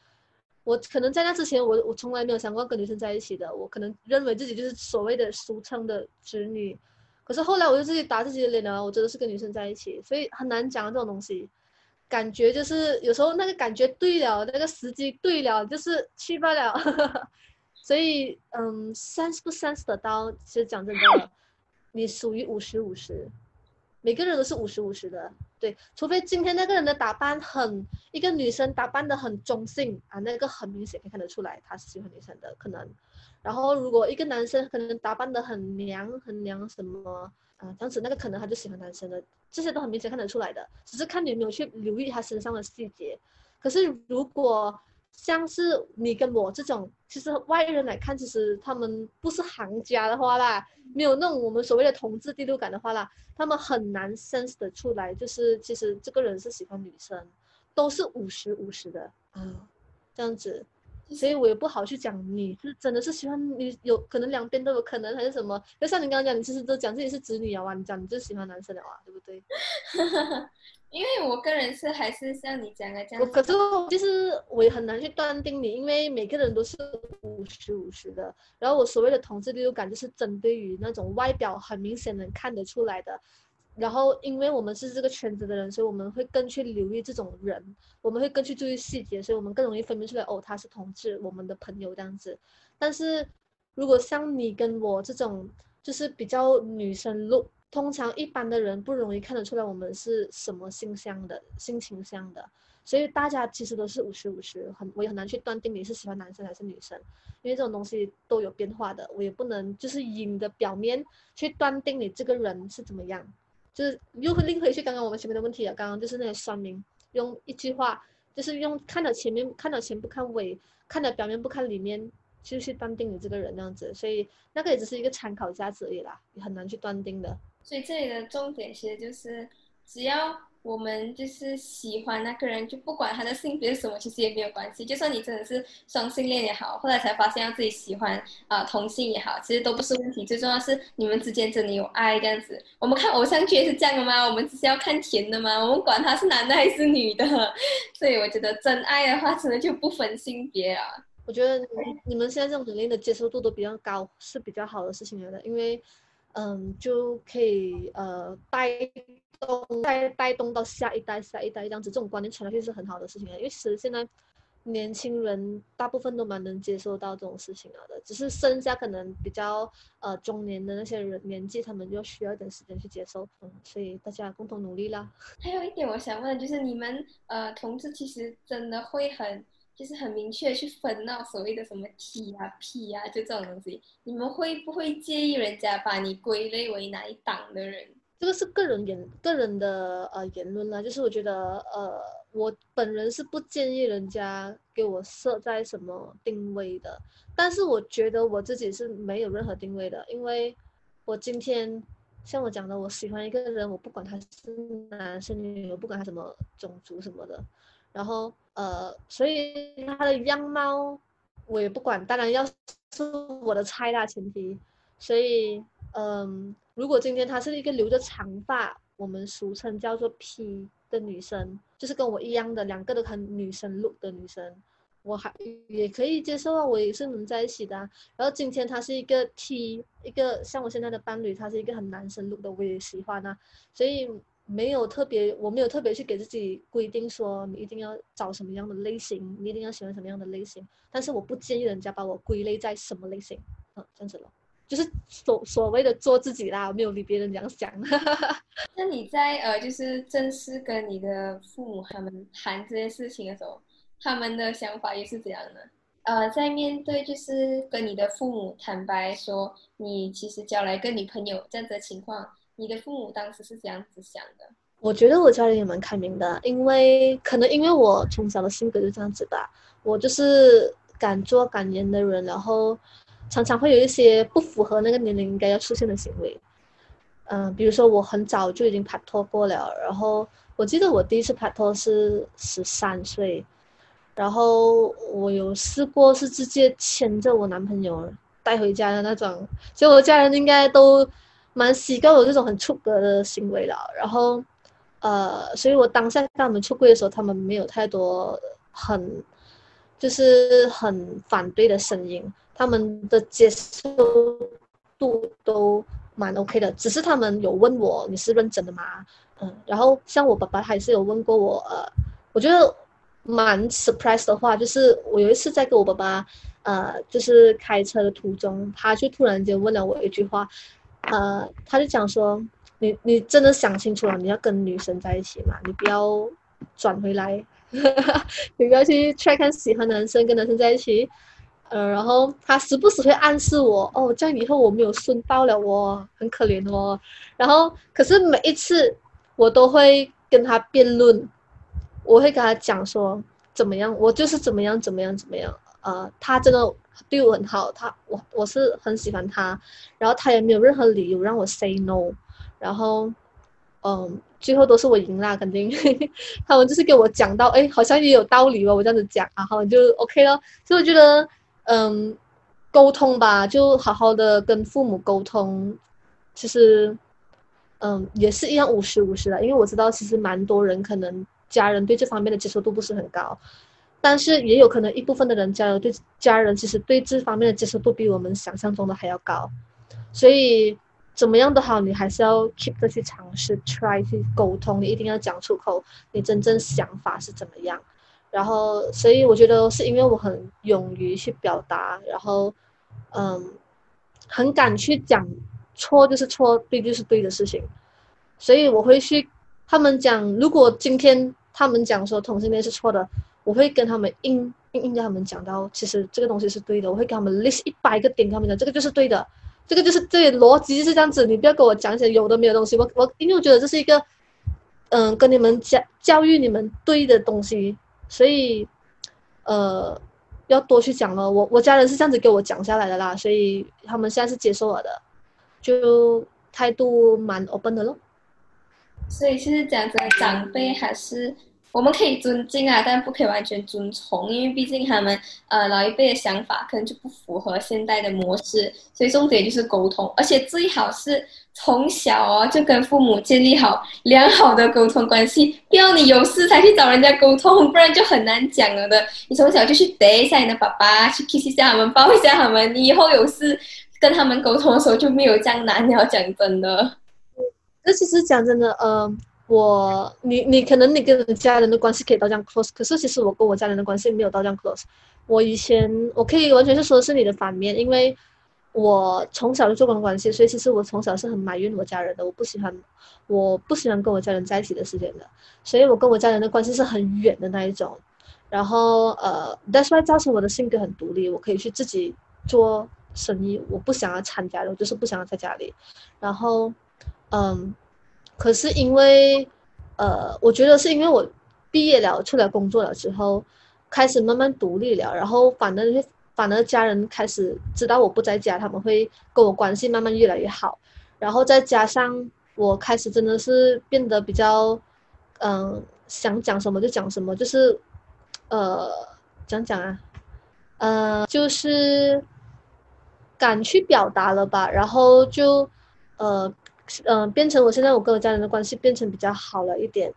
我可能在那之前，我我从来没有想过跟女生在一起的。我可能认为自己就是所谓的俗称的直女，可是后来我就自己打自己的脸了，我真的是跟女生在一起，所以很难讲这种东西。感觉就是有时候那个感觉对了，那个时机对了，就是去不了。所以嗯，sense 不 sense 得到，其实讲真的，你属于五十五十。每个人都是五十五十的，对，除非今天那个人的打扮很，一个女生打扮的很中性啊，那个很明显可以看得出来，他是喜欢女生的可能。然后如果一个男生可能打扮的很娘很娘什么啊，这样子那个可能他就喜欢男生的，这些都很明显看得出来的，只是看你有没有去留意他身上的细节。可是如果像是你跟我这种，其实外人来看，其实他们不是行家的话啦，没有那种我们所谓的同志第六感的话啦，他们很难 sense 的出来，就是其实这个人是喜欢女生，都是五十五十的啊，这样子，所以我也不好去讲你是真的是喜欢你，有可能两边都有可能还是什么，就像你刚刚讲，你其实都讲自己是直女啊，你讲你就喜欢男生的啊，对不对？因为我个人是还是像你讲的这样，可是其实我也很难去断定你，因为每个人都是五十五十的。然后我所谓的同志第六感，就是针对于那种外表很明显能看得出来的。然后因为我们是这个圈子的人，所以我们会更去留意这种人，我们会更去注意细节，所以我们更容易分辨出来哦，他是同志，我们的朋友这样子。但是如果像你跟我这种，就是比较女生路。通常一般的人不容易看得出来我们是什么性向的、性倾向的，所以大家其实都是五十五十，很我也很难去断定你是喜欢男生还是女生，因为这种东西都有变化的，我也不能就是以你的表面去断定你这个人是怎么样，就是又会拎回去刚刚我们前面的问题了，刚刚就是那些算命用一句话，就是用看到前面看到前不看尾，看到表面不看里面。就去断定你这个人那样子，所以那个也只是一个参考价值而已啦，也很难去断定的。所以这里的重点其实就是，只要我们就是喜欢那个人，就不管他的性别是什么，其实也没有关系。就算你真的是双性恋也好，后来才发现要自己喜欢啊同性也好，其实都不是问题。最重要是你们之间真的有爱这样子。我们看偶像剧也是这样的吗？我们只是要看甜的吗？我们管他是男的还是女的。所以我觉得真爱的话，真的就不分性别啊。我觉得你你们现在这种年龄的接受度都比较高，是比较好的事情来的，因为，嗯，就可以呃带动再带动到下一代、下一代这样子，这种观念传下去是很好的事情啊。因为其实现在年轻人大部分都蛮能接受到这种事情了的，只是剩下可能比较呃中年的那些人年纪，他们就需要一点时间去接受。嗯，所以大家共同努力啦。还有一点我想问，就是你们呃同志其实真的会很。就是很明确去分那所谓的什么 T 啊 P 啊，就这种东西，你们会不会介意人家把你归类为哪一档的人？这个是个人言个人的呃言论啦，就是我觉得呃我本人是不建议人家给我设在什么定位的，但是我觉得我自己是没有任何定位的，因为我今天像我讲的，我喜欢一个人，我不管他是男生女女，我不管他什么种族什么的。然后，呃，所以他的样貌我也不管，当然要是我的菜大前提。所以，嗯，如果今天她是一个留着长发，我们俗称叫做 P 的女生，就是跟我一样的两个都很女生 look 的女生，我还也可以接受啊，我也是能在一起的。然后今天她是一个 T，一个像我现在的伴侣，他是一个很男生 look 的，我也喜欢啊，所以。没有特别，我没有特别去给自己规定说你一定要找什么样的类型，你一定要喜欢什么样的类型。但是我不建议人家把我归类在什么类型，嗯，这样子咯，就是所所谓的做自己啦，没有理别人这样想。那你在呃，就是正式跟你的父母他们谈这件事情的时候，他们的想法又是怎样的？呃，在面对就是跟你的父母坦白说你其实交来个女朋友这样子的情况。你的父母当时是这样子想的？我觉得我家人也蛮开明的，因为可能因为我从小的性格就这样子吧，我就是敢做敢言的人，然后常常会有一些不符合那个年龄应该要出现的行为。嗯，比如说我很早就已经拍拖过了，然后我记得我第一次拍拖是十三岁，然后我有试过是直接牵着我男朋友带回家的那种，所以我家人应该都。蛮习惯我这种很出格的行为了，然后，呃，所以我当下跟他们出柜的时候，他们没有太多很，就是很反对的声音，他们的接受度都蛮 OK 的，只是他们有问我你是认真的吗？嗯，然后像我爸爸还是有问过我，呃，我觉得蛮 surprise 的话，就是我有一次在跟我爸爸，呃，就是开车的途中，他就突然间问了我一句话。呃，他就讲说，你你真的想清楚了，你要跟女生在一起嘛？你不要转回来，你不要去 try 看喜欢男生跟男生在一起。呃，然后他时不时会暗示我，哦，这样以后我没有孙到了，我很可怜哦。然后，可是每一次我都会跟他辩论，我会跟他讲说怎么样，我就是怎么样怎么样怎么样。呃，他真的。对我很好，他我我是很喜欢他，然后他也没有任何理由让我 say no，然后，嗯，最后都是我赢啦，肯定，他们就是给我讲到，哎，好像也有道理哦，我这样子讲，然后就 OK 了，所以我觉得，嗯，沟通吧，就好好的跟父母沟通，其实，嗯，也是一样五十五十的，因为我知道其实蛮多人可能家人对这方面的接受度不是很高。但是也有可能一部分的人家人对家人其实对这方面的接受度比我们想象中的还要高，所以怎么样都好，你还是要 keep 着去尝试，try 去沟通，你一定要讲出口，你真正想法是怎么样。然后，所以我觉得是因为我很勇于去表达，然后，嗯，很敢去讲错就是错，对就是对的事情，所以我会去他们讲，如果今天他们讲说同性恋是错的。我会跟他们硬硬硬跟他们讲到，其实这个东西是对的。我会跟他们 list 一百个点，他们讲这个就是对的，这个就是这逻辑是这样子。你不要跟我讲一些有的没有东西。我我因为我觉得这是一个，嗯，跟你们教教育你们对的东西，所以，呃，要多去讲了。我我家人是这样子给我讲下来的啦，所以他们现在是接受我的，就态度蛮 open 的咯。所以其实讲真，长辈还是。我们可以尊敬啊，但不可以完全遵从，因为毕竟他们呃老一辈的想法可能就不符合现代的模式，所以重点就是沟通，而且最好是从小哦就跟父母建立好良好的沟通关系，不要你有事才去找人家沟通，不然就很难讲了的。你从小就去逮一下你的爸爸，去 kiss 一下他们，抱一下他们，你以后有事跟他们沟通的时候就没有这样难了。讲真的，那其实讲真的，呃。我你你可能你跟你家人的关系可以到这样 close，可是其实我跟我家人的关系没有到这样 close。我以前我可以完全是说是你的反面，因为我从小就做工关系，所以其实我从小是很埋怨我家人的，我不喜欢我不喜欢跟我家人在一起的时间的，所以我跟我家人的关系是很远的那一种。然后呃，that's why 造成我的性格很独立，我可以去自己做生意，我不想要参加的，我就是不想要在家里。然后嗯。可是因为，呃，我觉得是因为我毕业了，出来工作了之后，开始慢慢独立了，然后反正反而家人开始知道我不在家，他们会跟我关系慢慢越来越好，然后再加上我开始真的是变得比较，嗯，想讲什么就讲什么，就是，呃，讲讲啊，呃，就是敢去表达了吧，然后就，呃。嗯，变成我现在我跟我家人的关系变成比较好了一点，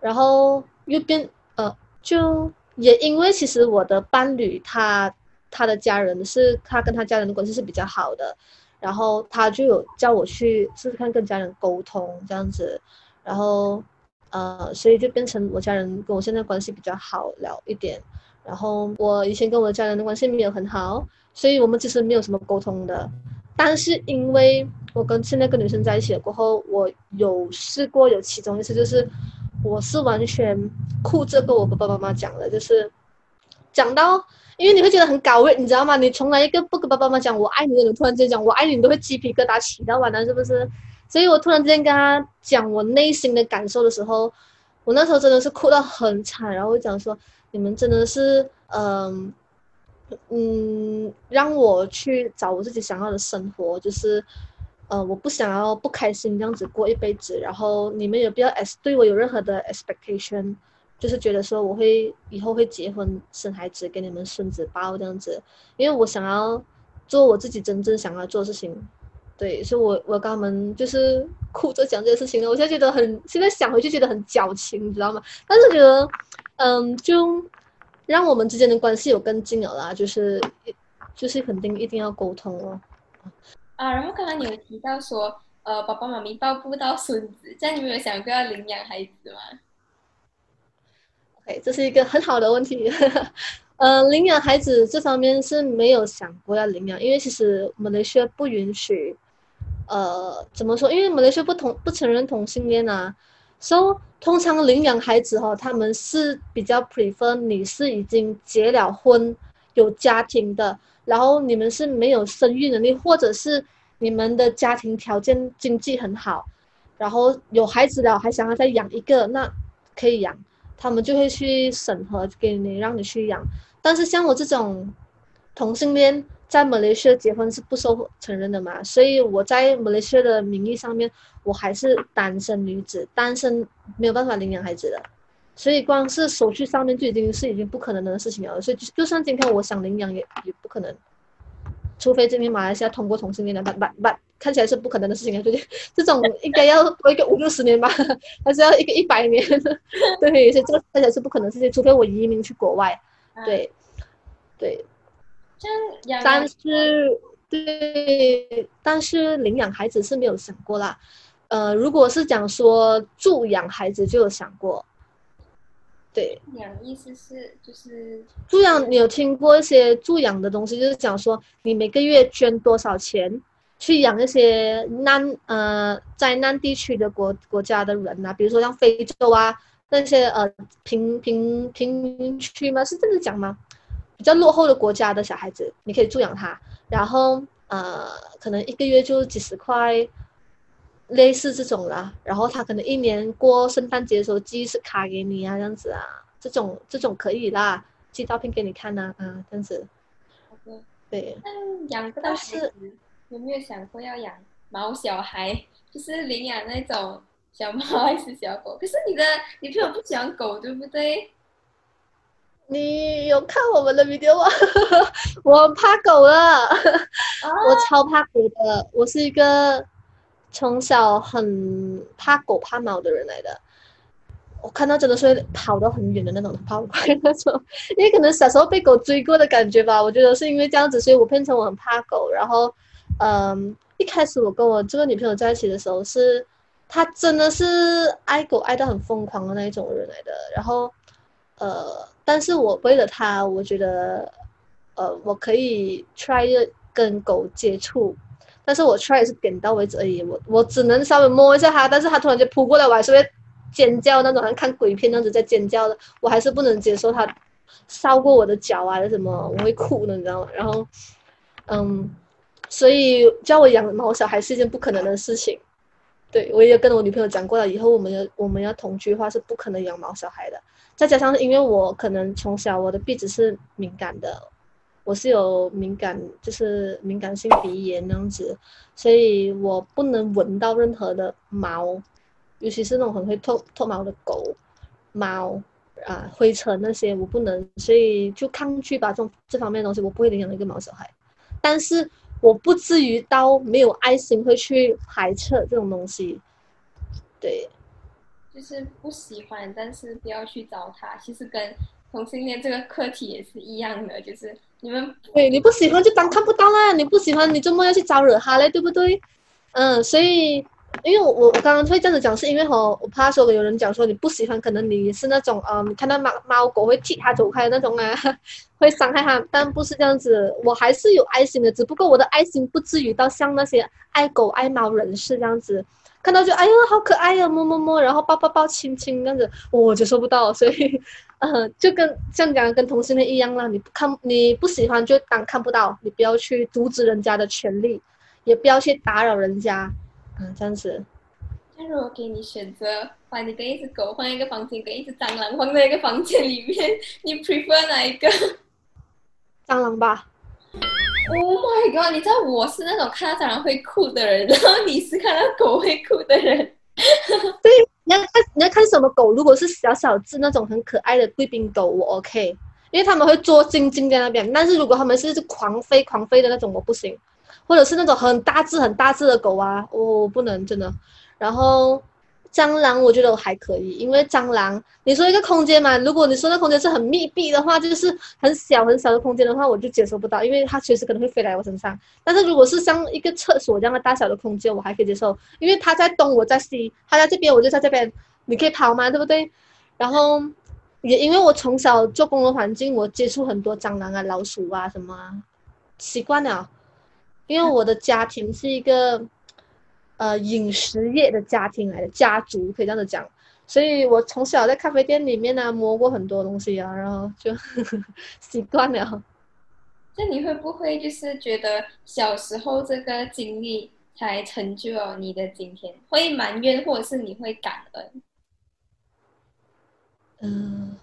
然后又变呃，就也因为其实我的伴侣他他的家人是他跟他家人的关系是比较好的，然后他就有叫我去试试看跟家人沟通这样子，然后呃，所以就变成我家人跟我现在关系比较好了一点，然后我以前跟我的家人的关系没有很好，所以我们其实没有什么沟通的，但是因为。我跟现在跟女生在一起了过后，我有试过有其中一次，就是我是完全哭着跟我爸爸妈妈讲的，就是讲到，因为你会觉得很高位，你知道吗？你从来一个不跟爸爸妈妈讲我爱你的人，突然间讲我爱你，你都会鸡皮疙瘩起到完了，是不是？所以我突然之间跟他讲我内心的感受的时候，我那时候真的是哭到很惨，然后讲说你们真的是，嗯嗯，让我去找我自己想要的生活，就是。呃，我不想要不开心这样子过一辈子，然后你们也不要 s 对我有任何的 expectation，就是觉得说我会以后会结婚生孩子给你们孙子抱这样子，因为我想要做我自己真正想要做的事情，对，所以我我跟他们就是哭着讲这些事情我现在觉得很，现在想回去觉得很矫情，你知道吗？但是觉得，嗯，就让我们之间的关系有更进了啦，就是就是肯定一定要沟通哦。啊，然后刚刚你有提到说，呃，爸爸妈妈抱不到孙子，这样你们有想过要领养孩子吗？OK，这是一个很好的问题。呃，领养孩子这方面是没有想过要领养，因为其实马来西亚不允许。呃，怎么说？因为马来西亚不同不承认同性恋啊，所以通常领养孩子哈，他们是比较 prefer 你是已经结了婚、有家庭的。然后你们是没有生育能力，或者是你们的家庭条件经济很好，然后有孩子了还想要再养一个，那可以养，他们就会去审核给你让你去养。但是像我这种同性恋，在马来西亚结婚是不受承认的嘛，所以我在马来西亚的名义上面，我还是单身女子，单身没有办法领养孩子的。所以光是手续上面就已经是已经不可能的事情了，所以就就算今天我想领养也也不可能，除非今天马来西亚通过同性恋的办办办，看起来是不可能的事情啊，对这种应该要多一个五六十年吧，还是要一个一百年？对，所以这个看起来是不可能事情，除非我移民去国外，对，对，但是对，但是领养孩子是没有想过啦，呃，如果是讲说助养孩子就有想过。对，养意思是就是助养，你有听过一些助养的东西？就是讲说，你每个月捐多少钱去养一些难呃灾难地区的国国家的人呐？比如说像非洲啊那些呃贫贫贫民区吗？是这么讲吗？比较落后的国家的小孩子，你可以助养他，然后呃可能一个月就几十块，类似这种啦，然后他可能一年过圣诞节的时候寄一次卡给你啊，这样子啊，这种这种可以啦，寄照片给你看呐，啊，这样子。对。那养不到孩子，有没有想过要养毛小孩？就是领养那种小猫还是小狗？可是你的女朋友不喜欢狗，对不对？你有看我们的 video 吗？我怕狗了，我超怕狗的，我是一个。从小很怕狗怕猫的人来的，我看到真的是跑到很远的那种跑快那种，因为可能小时候被狗追过的感觉吧，我觉得是因为这样子，所以我变成我很怕狗。然后，嗯，一开始我跟我这个女朋友在一起的时候是。他真的是爱狗爱到很疯狂的那一种人来的。然后，呃，但是我为了他，我觉得，呃，我可以 try 跟狗接触，但是我 try 也是点到为止而已。我我只能稍微摸一下它，但是它突然间扑过来，我还是会尖叫那种，像看鬼片那样子在尖叫的，我还是不能接受它烧过我的脚啊什么，我会哭的，你知道吗？然后，嗯。所以叫我养毛小孩是一件不可能的事情，对我也跟我女朋友讲过了，以后我们要我们要同居的话是不可能养毛小孩的。再加上因为我可能从小我的鼻子是敏感的，我是有敏感就是敏感性鼻炎那样子，所以我不能闻到任何的毛，尤其是那种很会脱脱毛的狗、猫啊灰尘那些我不能，所以就抗拒吧这种这方面的东西，我不会领养一个毛小孩，但是。我不至于到没有爱心会去排斥这种东西，对，就是不喜欢，但是不要去找他。其实跟同性恋这个课题也是一样的，就是你们对你不喜欢就当看不到啦，你不喜欢你周末要去招惹他嘞，对不对？嗯，所以。因为我我刚刚会这样子讲，是因为吼，我怕说有人讲说你不喜欢，可能你是那种呃，看到猫猫狗会踢它走开的那种啊，会伤害它，但不是这样子，我还是有爱心的，只不过我的爱心不至于到像那些爱狗爱猫人士这样子，看到就哎呦好可爱呀，摸摸摸，然后抱抱抱亲亲这样子，我就收不到，所以，呃，就跟这样讲跟同性恋一样啦，你不看你不喜欢就当看不到，你不要去阻止人家的权利，也不要去打扰人家。嗯，这样子。那如果给你选择，把你跟一只狗放在一个房间，跟一只蟑螂放在一个房间里面，你 prefer 哪一个？蟑螂吧。Oh my god！你知道我是那种看到蟑螂会哭的人，然后你是看到狗会哭的人。对，你要看你要看什么狗。如果是小小只那种很可爱的贵宾狗，我 OK，因为他们会坐静静在那边。但是如果他们是狂飞狂飞的那种，我不行。或者是那种很大只、很大只的狗啊，我不能真的。然后蟑螂，我觉得我还可以，因为蟑螂，你说一个空间嘛，如果你说那空间是很密闭的话，就是很小很小的空间的话，我就接受不到，因为它随时可能会飞来我身上。但是如果是像一个厕所这样的大小的空间，我还可以接受，因为它在东，我在西，它在这边，我就在这边，你可以跑嘛，对不对？然后也因为我从小做工的环境，我接触很多蟑螂啊、老鼠啊什么，习惯了。因为我的家庭是一个，呃，饮食业的家庭来的，家族可以这样子讲，所以我从小在咖啡店里面呢摸过很多东西啊，然后就 习惯了。那你会不会就是觉得小时候这个经历才成就了你的今天？会埋怨，或者是你会感恩？嗯，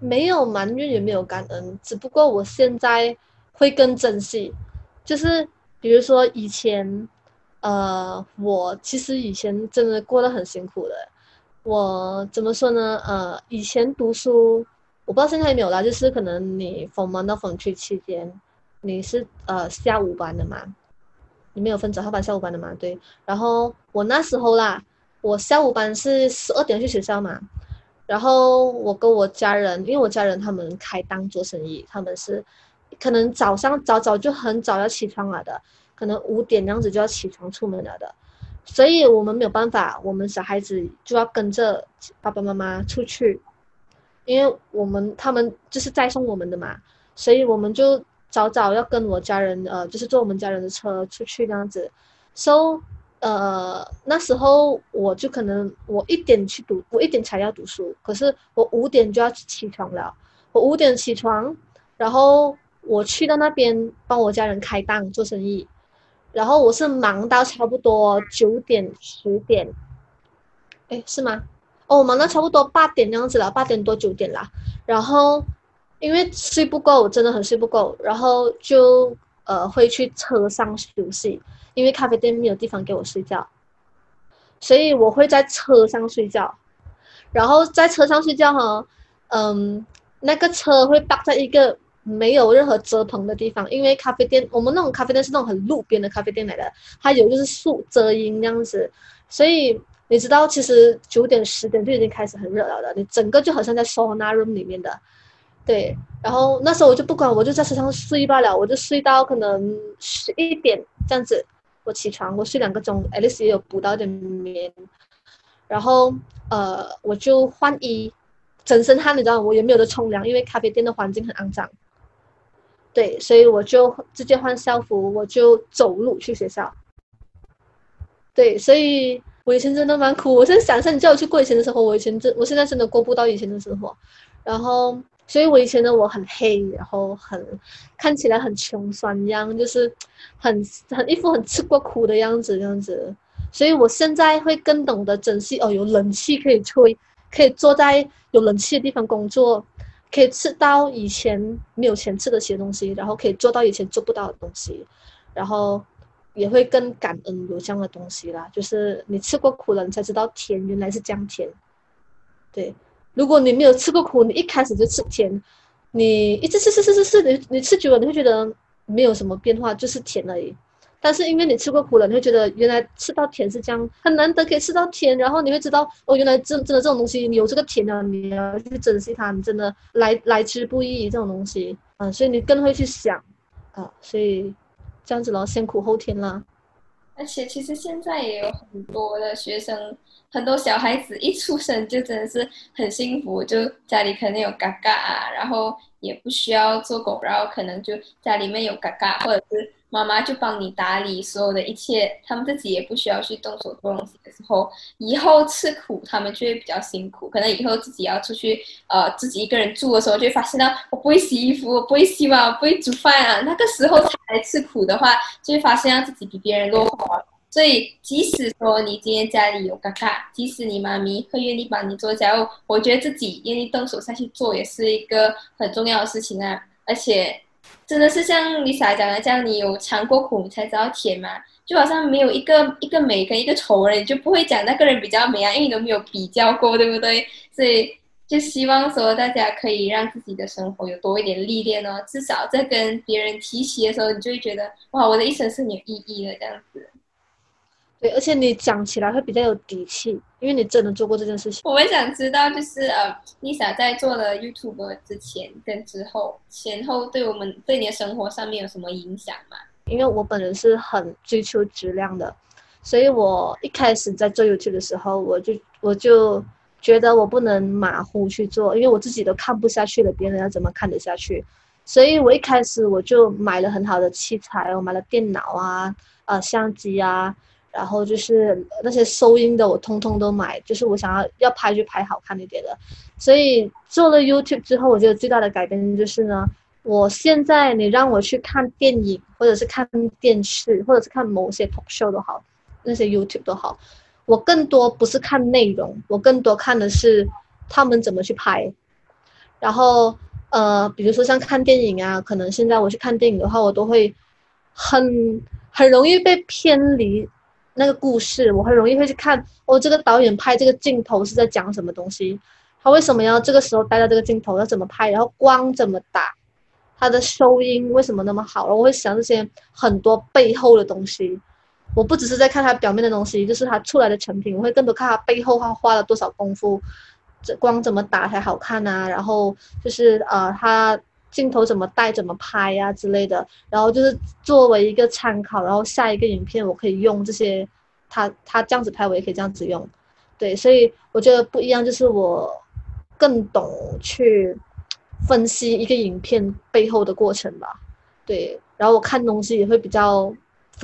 没有埋怨，也没有感恩，只不过我现在会更珍惜，就是。比如说以前，呃，我其实以前真的过得很辛苦的。我怎么说呢？呃，以前读书，我不知道现在有没有啦。就是可能你逢忙到逢去期间，你是呃下午班的嘛？你没有分早上班、下午班的嘛？对。然后我那时候啦，我下午班是十二点去学校嘛。然后我跟我家人，因为我家人他们开档做生意，他们是。可能早上早早就很早要起床了的，可能五点这样子就要起床出门了的，所以我们没有办法，我们小孩子就要跟着爸爸妈妈出去，因为我们他们就是载送我们的嘛，所以我们就早早要跟我家人呃，就是坐我们家人的车出去这样子。so 呃那时候我就可能我一点去读，我一点才要读书，可是我五点就要起床了，我五点起床，然后。我去到那边帮我家人开档做生意，然后我是忙到差不多九点十点，哎是吗？哦，忙到差不多八点那样子了，八点多九点了。然后因为睡不够，真的很睡不够，然后就呃会去车上休息，因为咖啡店没有地方给我睡觉，所以我会在车上睡觉。然后在车上睡觉哈，嗯，那个车会搭在一个。没有任何遮棚的地方，因为咖啡店，我们那种咖啡店是那种很路边的咖啡店来的，它有就是树遮阴这样子，所以你知道，其实九点十点就已经开始很热闹了，你整个就好像在 sauna room 里面的，对。然后那时候我就不管，我就在车上睡罢了，我就睡到可能十一点这样子，我起床，我睡两个钟，at least 也有补到点眠。然后呃我就换衣，整身汗，你知道我也没有得冲凉，因为咖啡店的环境很肮脏。对，所以我就直接换校服，我就走路去学校。对，所以我以前真的蛮苦。我现在想象你叫我去过以前的生活，我以前真，我现在真的过不到以前的生活。然后。所以，我以前的我很黑，然后很看起来很穷酸样，就是很很一副很吃过苦的样子，这样子。所以我现在会更懂得珍惜哦，有冷气可以吹，可以坐在有冷气的地方工作，可以吃到以前没有钱吃的些东西，然后可以做到以前做不到的东西，然后也会更感恩有这样的东西啦。就是你吃过苦了，你才知道甜原来是这样甜，对。如果你没有吃过苦，你一开始就吃甜，你一直吃吃吃吃吃，你你吃久了，你会觉得没有什么变化，就是甜而已。但是因为你吃过苦了，你会觉得原来吃到甜是这样，很难得可以吃到甜，然后你会知道哦，原来真真的这种东西，你有这个甜的，你要去珍惜它，你真的来来之不易这种东西，嗯，所以你更会去想，啊，所以这样子咯，先苦后甜啦。而且其实现在也有很多的学生。很多小孩子一出生就真的是很幸福，就家里可能有嘎嘎啊，然后也不需要做狗，然后可能就家里面有嘎嘎，或者是妈妈就帮你打理所有的一切，他们自己也不需要去动手做东西的时候，以后吃苦他们就会比较辛苦，可能以后自己要出去呃自己一个人住的时候，就会发现到我不会洗衣服，我不会洗碗，我不会煮饭啊，那个时候才吃苦的话，就会发现到自己比别人落后。所以，即使说你今天家里有嘎嘎，即使你妈咪会愿意帮你做家务，我觉得自己愿意动手下去做也是一个很重要的事情啊。而且，真的是像 Lisa 讲的这样，你有尝过苦，你才知道甜嘛。就好像没有一个一个美跟一个丑人，你就不会讲那个人比较美啊，因为你都没有比较过，对不对？所以，就希望说大家可以让自己的生活有多一点历练哦，至少在跟别人提起的时候，你就会觉得哇，我的一生是很有意义的这样子。对，而且你讲起来会比较有底气，因为你真的做过这件事情。我们想知道，就是呃，Lisa 在做了 YouTube 之前跟之后，前后对我们对你的生活上面有什么影响吗？因为我本人是很追求质量的，所以我一开始在做 YouTube 的时候，我就我就觉得我不能马虎去做，因为我自己都看不下去了，别人要怎么看得下去？所以我一开始我就买了很好的器材，我买了电脑啊，呃，相机啊。然后就是那些收音的，我通通都买，就是我想要要拍就拍好看一点的。所以做了 YouTube 之后，我觉得最大的改变就是呢，我现在你让我去看电影，或者是看电视，或者是看某些 talk show 都好，那些 YouTube 都好，我更多不是看内容，我更多看的是他们怎么去拍。然后呃，比如说像看电影啊，可能现在我去看电影的话，我都会很很容易被偏离。那个故事，我很容易会去看哦。这个导演拍这个镜头是在讲什么东西？他为什么要这个时候带到这个镜头？要怎么拍？然后光怎么打？他的收音为什么那么好？我会想这些很多背后的东西。我不只是在看他表面的东西，就是他出来的成品，我会更多看他背后他花了多少功夫，这光怎么打才好看啊？然后就是呃，他镜头怎么带、怎么拍呀之类的。然后就是作为一个参考，然后下一个影片我可以用这些。他他这样子拍，我也可以这样子用，对，所以我觉得不一样，就是我更懂去分析一个影片背后的过程吧，对，然后我看东西也会比较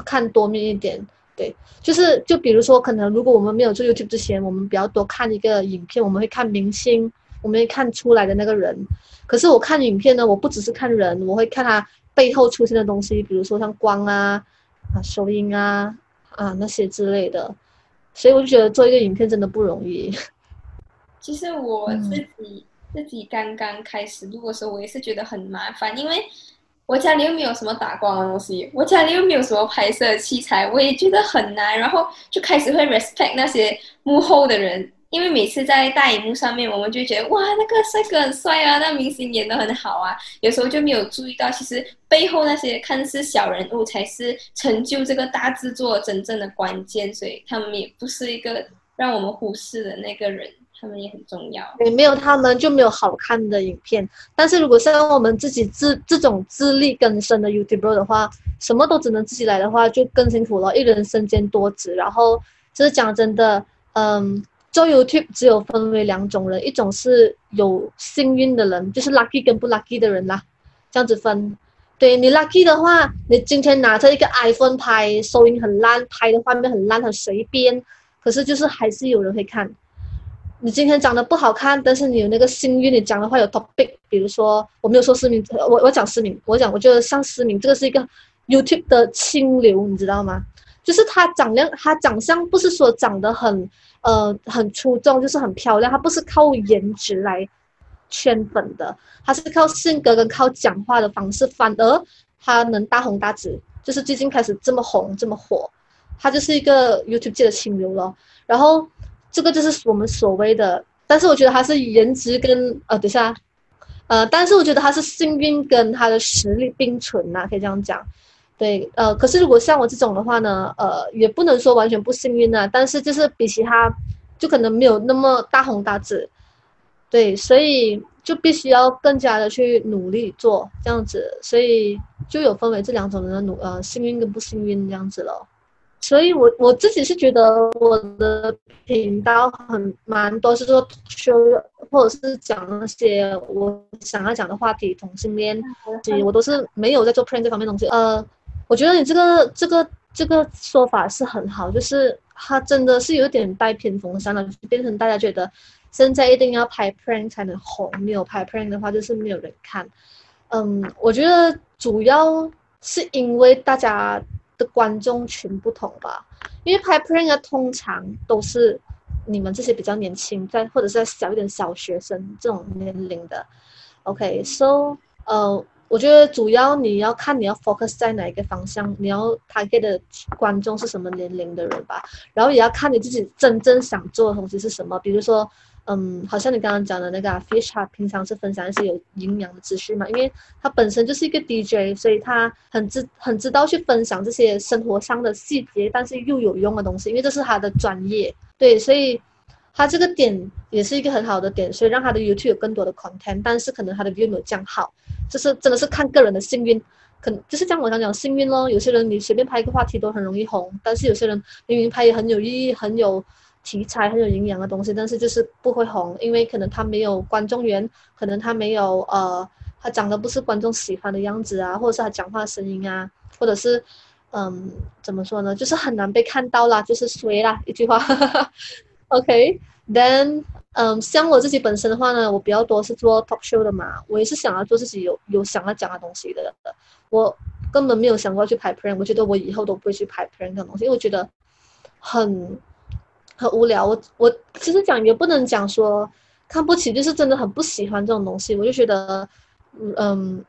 看多面一点，对，就是就比如说，可能如果我们没有做 YouTube 之前，我们比较多看一个影片，我们会看明星，我们看出来的那个人，可是我看影片呢，我不只是看人，我会看他背后出现的东西，比如说像光啊啊收音啊。啊，那些之类的，所以我就觉得做一个影片真的不容易。其实我自己自己刚刚开始录的时候，我也是觉得很麻烦，因为我家里又没有什么打光的东西，我家里又没有什么拍摄器材，我也觉得很难。然后就开始会 respect 那些幕后的人。因为每次在大荧幕上面，我们就觉得哇，那个帅哥很帅啊，那明星演的很好啊。有时候就没有注意到，其实背后那些看似小人物，才是成就这个大制作真正的关键。所以他们也不是一个让我们忽视的那个人，他们也很重要。对，没有他们就没有好看的影片。但是如果像我们自己自这种自力更生的 YouTube 的话，什么都只能自己来的话，就更辛苦了。一人身兼多职，然后就是讲真的，嗯。做 YouTube 只有分为两种人，一种是有幸运的人，就是 lucky 跟不 lucky 的人啦，这样子分。对你 lucky 的话，你今天拿着一个 iPhone 拍，收音很烂，拍的画面很烂，很随便，可是就是还是有人会看。你今天长得不好看，但是你有那个幸运，你讲的话有 topic，比如说我没有说失明，我我讲失明，我讲我觉得像失明这个是一个 YouTube 的清流，你知道吗？就是他长相，他长相不是说长得很呃很出众，就是很漂亮，她不是靠颜值来。圈粉的，她是靠性格跟靠讲话的方式，反而他能大红大紫，就是最近开始这么红这么火，他就是一个 YouTube 界的清流了。然后这个就是我们所谓的，但是我觉得他是颜值跟呃，等下，呃，但是我觉得他是幸运跟他的实力并存呐，可以这样讲。对，呃，可是如果像我这种的话呢，呃，也不能说完全不幸运啊，但是就是比其他，就可能没有那么大红大紫。对，所以就必须要更加的去努力做这样子，所以就有分为这两种人的努呃幸运跟不幸运这样子了。所以我我自己是觉得我的频道很蛮多是说说或者是讲那些我想要讲的话题，同性恋，我都是没有在做 plan 这方面东西。呃，我觉得你这个这个这个说法是很好，就是它真的是有点带偏风向了，变成大家觉得。现在一定要拍 prank 才能红，没有拍 prank 的话就是没有人看。嗯，我觉得主要是因为大家的观众群不同吧。因为拍 prank 的通常都是你们这些比较年轻，在或者是在小一点小学生这种年龄的。OK，so 呃，我觉得主要你要看你要 focus 在哪一个方向，你要 target 的观众是什么年龄的人吧。然后也要看你自己真正想做的东西是什么，比如说。嗯，好像你刚刚讲的那个 Fish，他平常是分享一些有营养的资讯嘛，因为他本身就是一个 DJ，所以他很知很知道去分享这些生活上的细节，但是又有用的东西，因为这是他的专业。对，所以他这个点也是一个很好的点，所以让他的 YouTube 有更多的 content，但是可能他的 view 没有降好，就是真的是看个人的幸运，可能就是像我想讲幸运咯。有些人你随便拍一个话题都很容易红，但是有些人明明拍也很有意义，很有。题材很有营养的东西，但是就是不会红，因为可能他没有观众缘，可能他没有呃，他长得不是观众喜欢的样子啊，或者是他讲话声音啊，或者是嗯，怎么说呢，就是很难被看到啦，就是衰啦，一句话。OK，then 嗯，像我自己本身的话呢，我比较多是做 talk show 的嘛，我也是想要做自己有有想要讲的东西的，我根本没有想过去拍 prank，我觉得我以后都不会去拍 prank 的东西，因为我觉得很。很无聊，我我其实讲也不能讲说看不起，就是真的很不喜欢这种东西。我就觉得，嗯，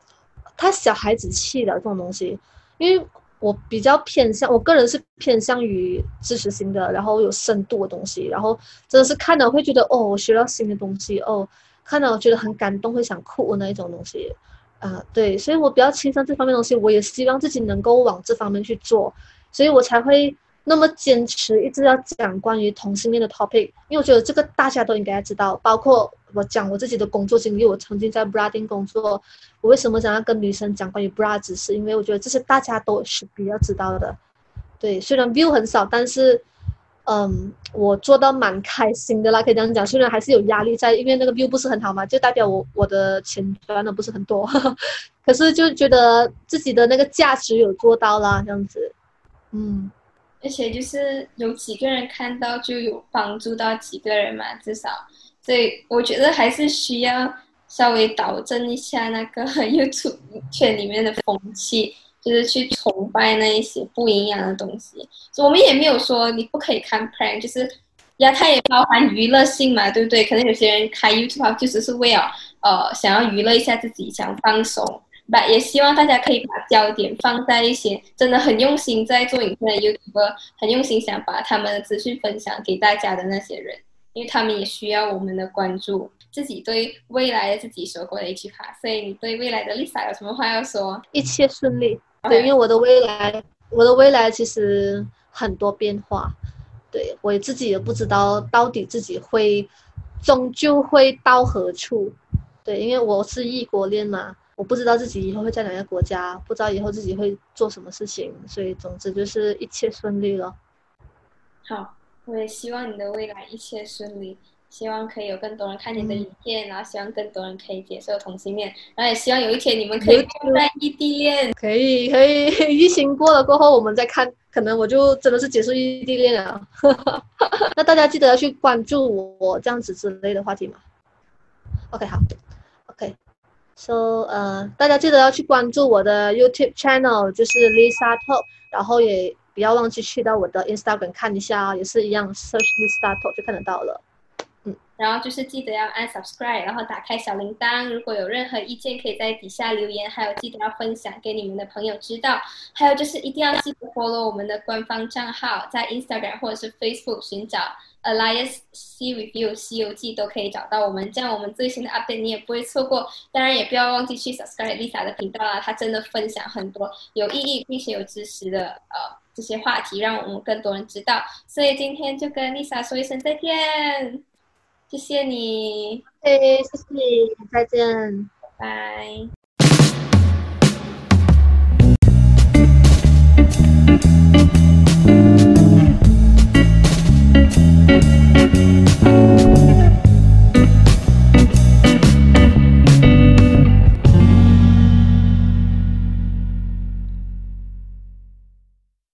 太小孩子气的这种东西，因为我比较偏向，我个人是偏向于知识型的，然后有深度的东西，然后真的是看了会觉得哦，我学到新的东西哦，看了我觉得很感动，会想哭那一种东西，啊，对，所以我比较倾向这方面东西，我也希望自己能够往这方面去做，所以我才会。那么坚持一直要讲关于同性恋的 topic，因为我觉得这个大家都应该知道。包括我讲我自己的工作经历，我曾经在 bra 店工作，我为什么想要跟女生讲关于 bra 知识？因为我觉得这是大家都是比较知道的。对，虽然 view 很少，但是，嗯，我做到蛮开心的啦，可以这样讲。虽然还是有压力在，因为那个 view 不是很好嘛，就代表我我的钱赚的不是很多，可是就觉得自己的那个价值有做到啦，这样子，嗯。而且就是有几个人看到就有帮助到几个人嘛，至少，所以我觉得还是需要稍微导正一下那个 YouTube 圈里面的风气，就是去崇拜那一些不营养的东西。我们也没有说你不可以看 prank，就是呀，它也包含娱乐性嘛，对不对？可能有些人开 YouTube 就只是为了呃想要娱乐一下自己，想放松。把也希望大家可以把焦点放在一些真的很用心在做影片的 YouTuber，很用心想把他们的资讯分享给大家的那些人，因为他们也需要我们的关注。自己对未来的自己说过的一句话，所以你对未来的 Lisa 有什么话要说？一切顺利。对，因为我的未来，我的未来其实很多变化。对我自己也不知道到底自己会终究会到何处。对，因为我是异国恋嘛。我不知道自己以后会在哪个国家，不知道以后自己会做什么事情，所以总之就是一切顺利了。好，我也希望你的未来一切顺利，希望可以有更多人看你的影片，然后希望更多人可以接受同性恋，然后也希望有一天你们可以在异地恋。可以可以，疫情过了过后我们再看，可能我就真的是结束异地恋了。那大家记得要去关注我这样子之类的话题嘛。OK 好 So，呃，大家记得要去关注我的 YouTube channel，就是 Lisa Talk，然后也。不要忘记去到我的 Instagram 看一下啊，也是一样，search Lisa Talk 就看得到了。然后就是记得要按 subscribe，然后打开小铃铛。如果有任何意见，可以在底下留言。还有记得要分享给你们的朋友知道。还有就是一定要记得 follow 我们的官方账号，在 Instagram 或者是 Facebook 寻找 Alliance C Review 西游记都可以找到我们。这样我们最新的 update 你也不会错过。当然也不要忘记去 subscribe Lisa 的频道啦，她真的分享很多有意义并且有知识的呃。这些话题让我们更多人知道，所以今天就跟 Lisa 说一声再见，谢谢你，嘿，谢谢，再见，拜拜。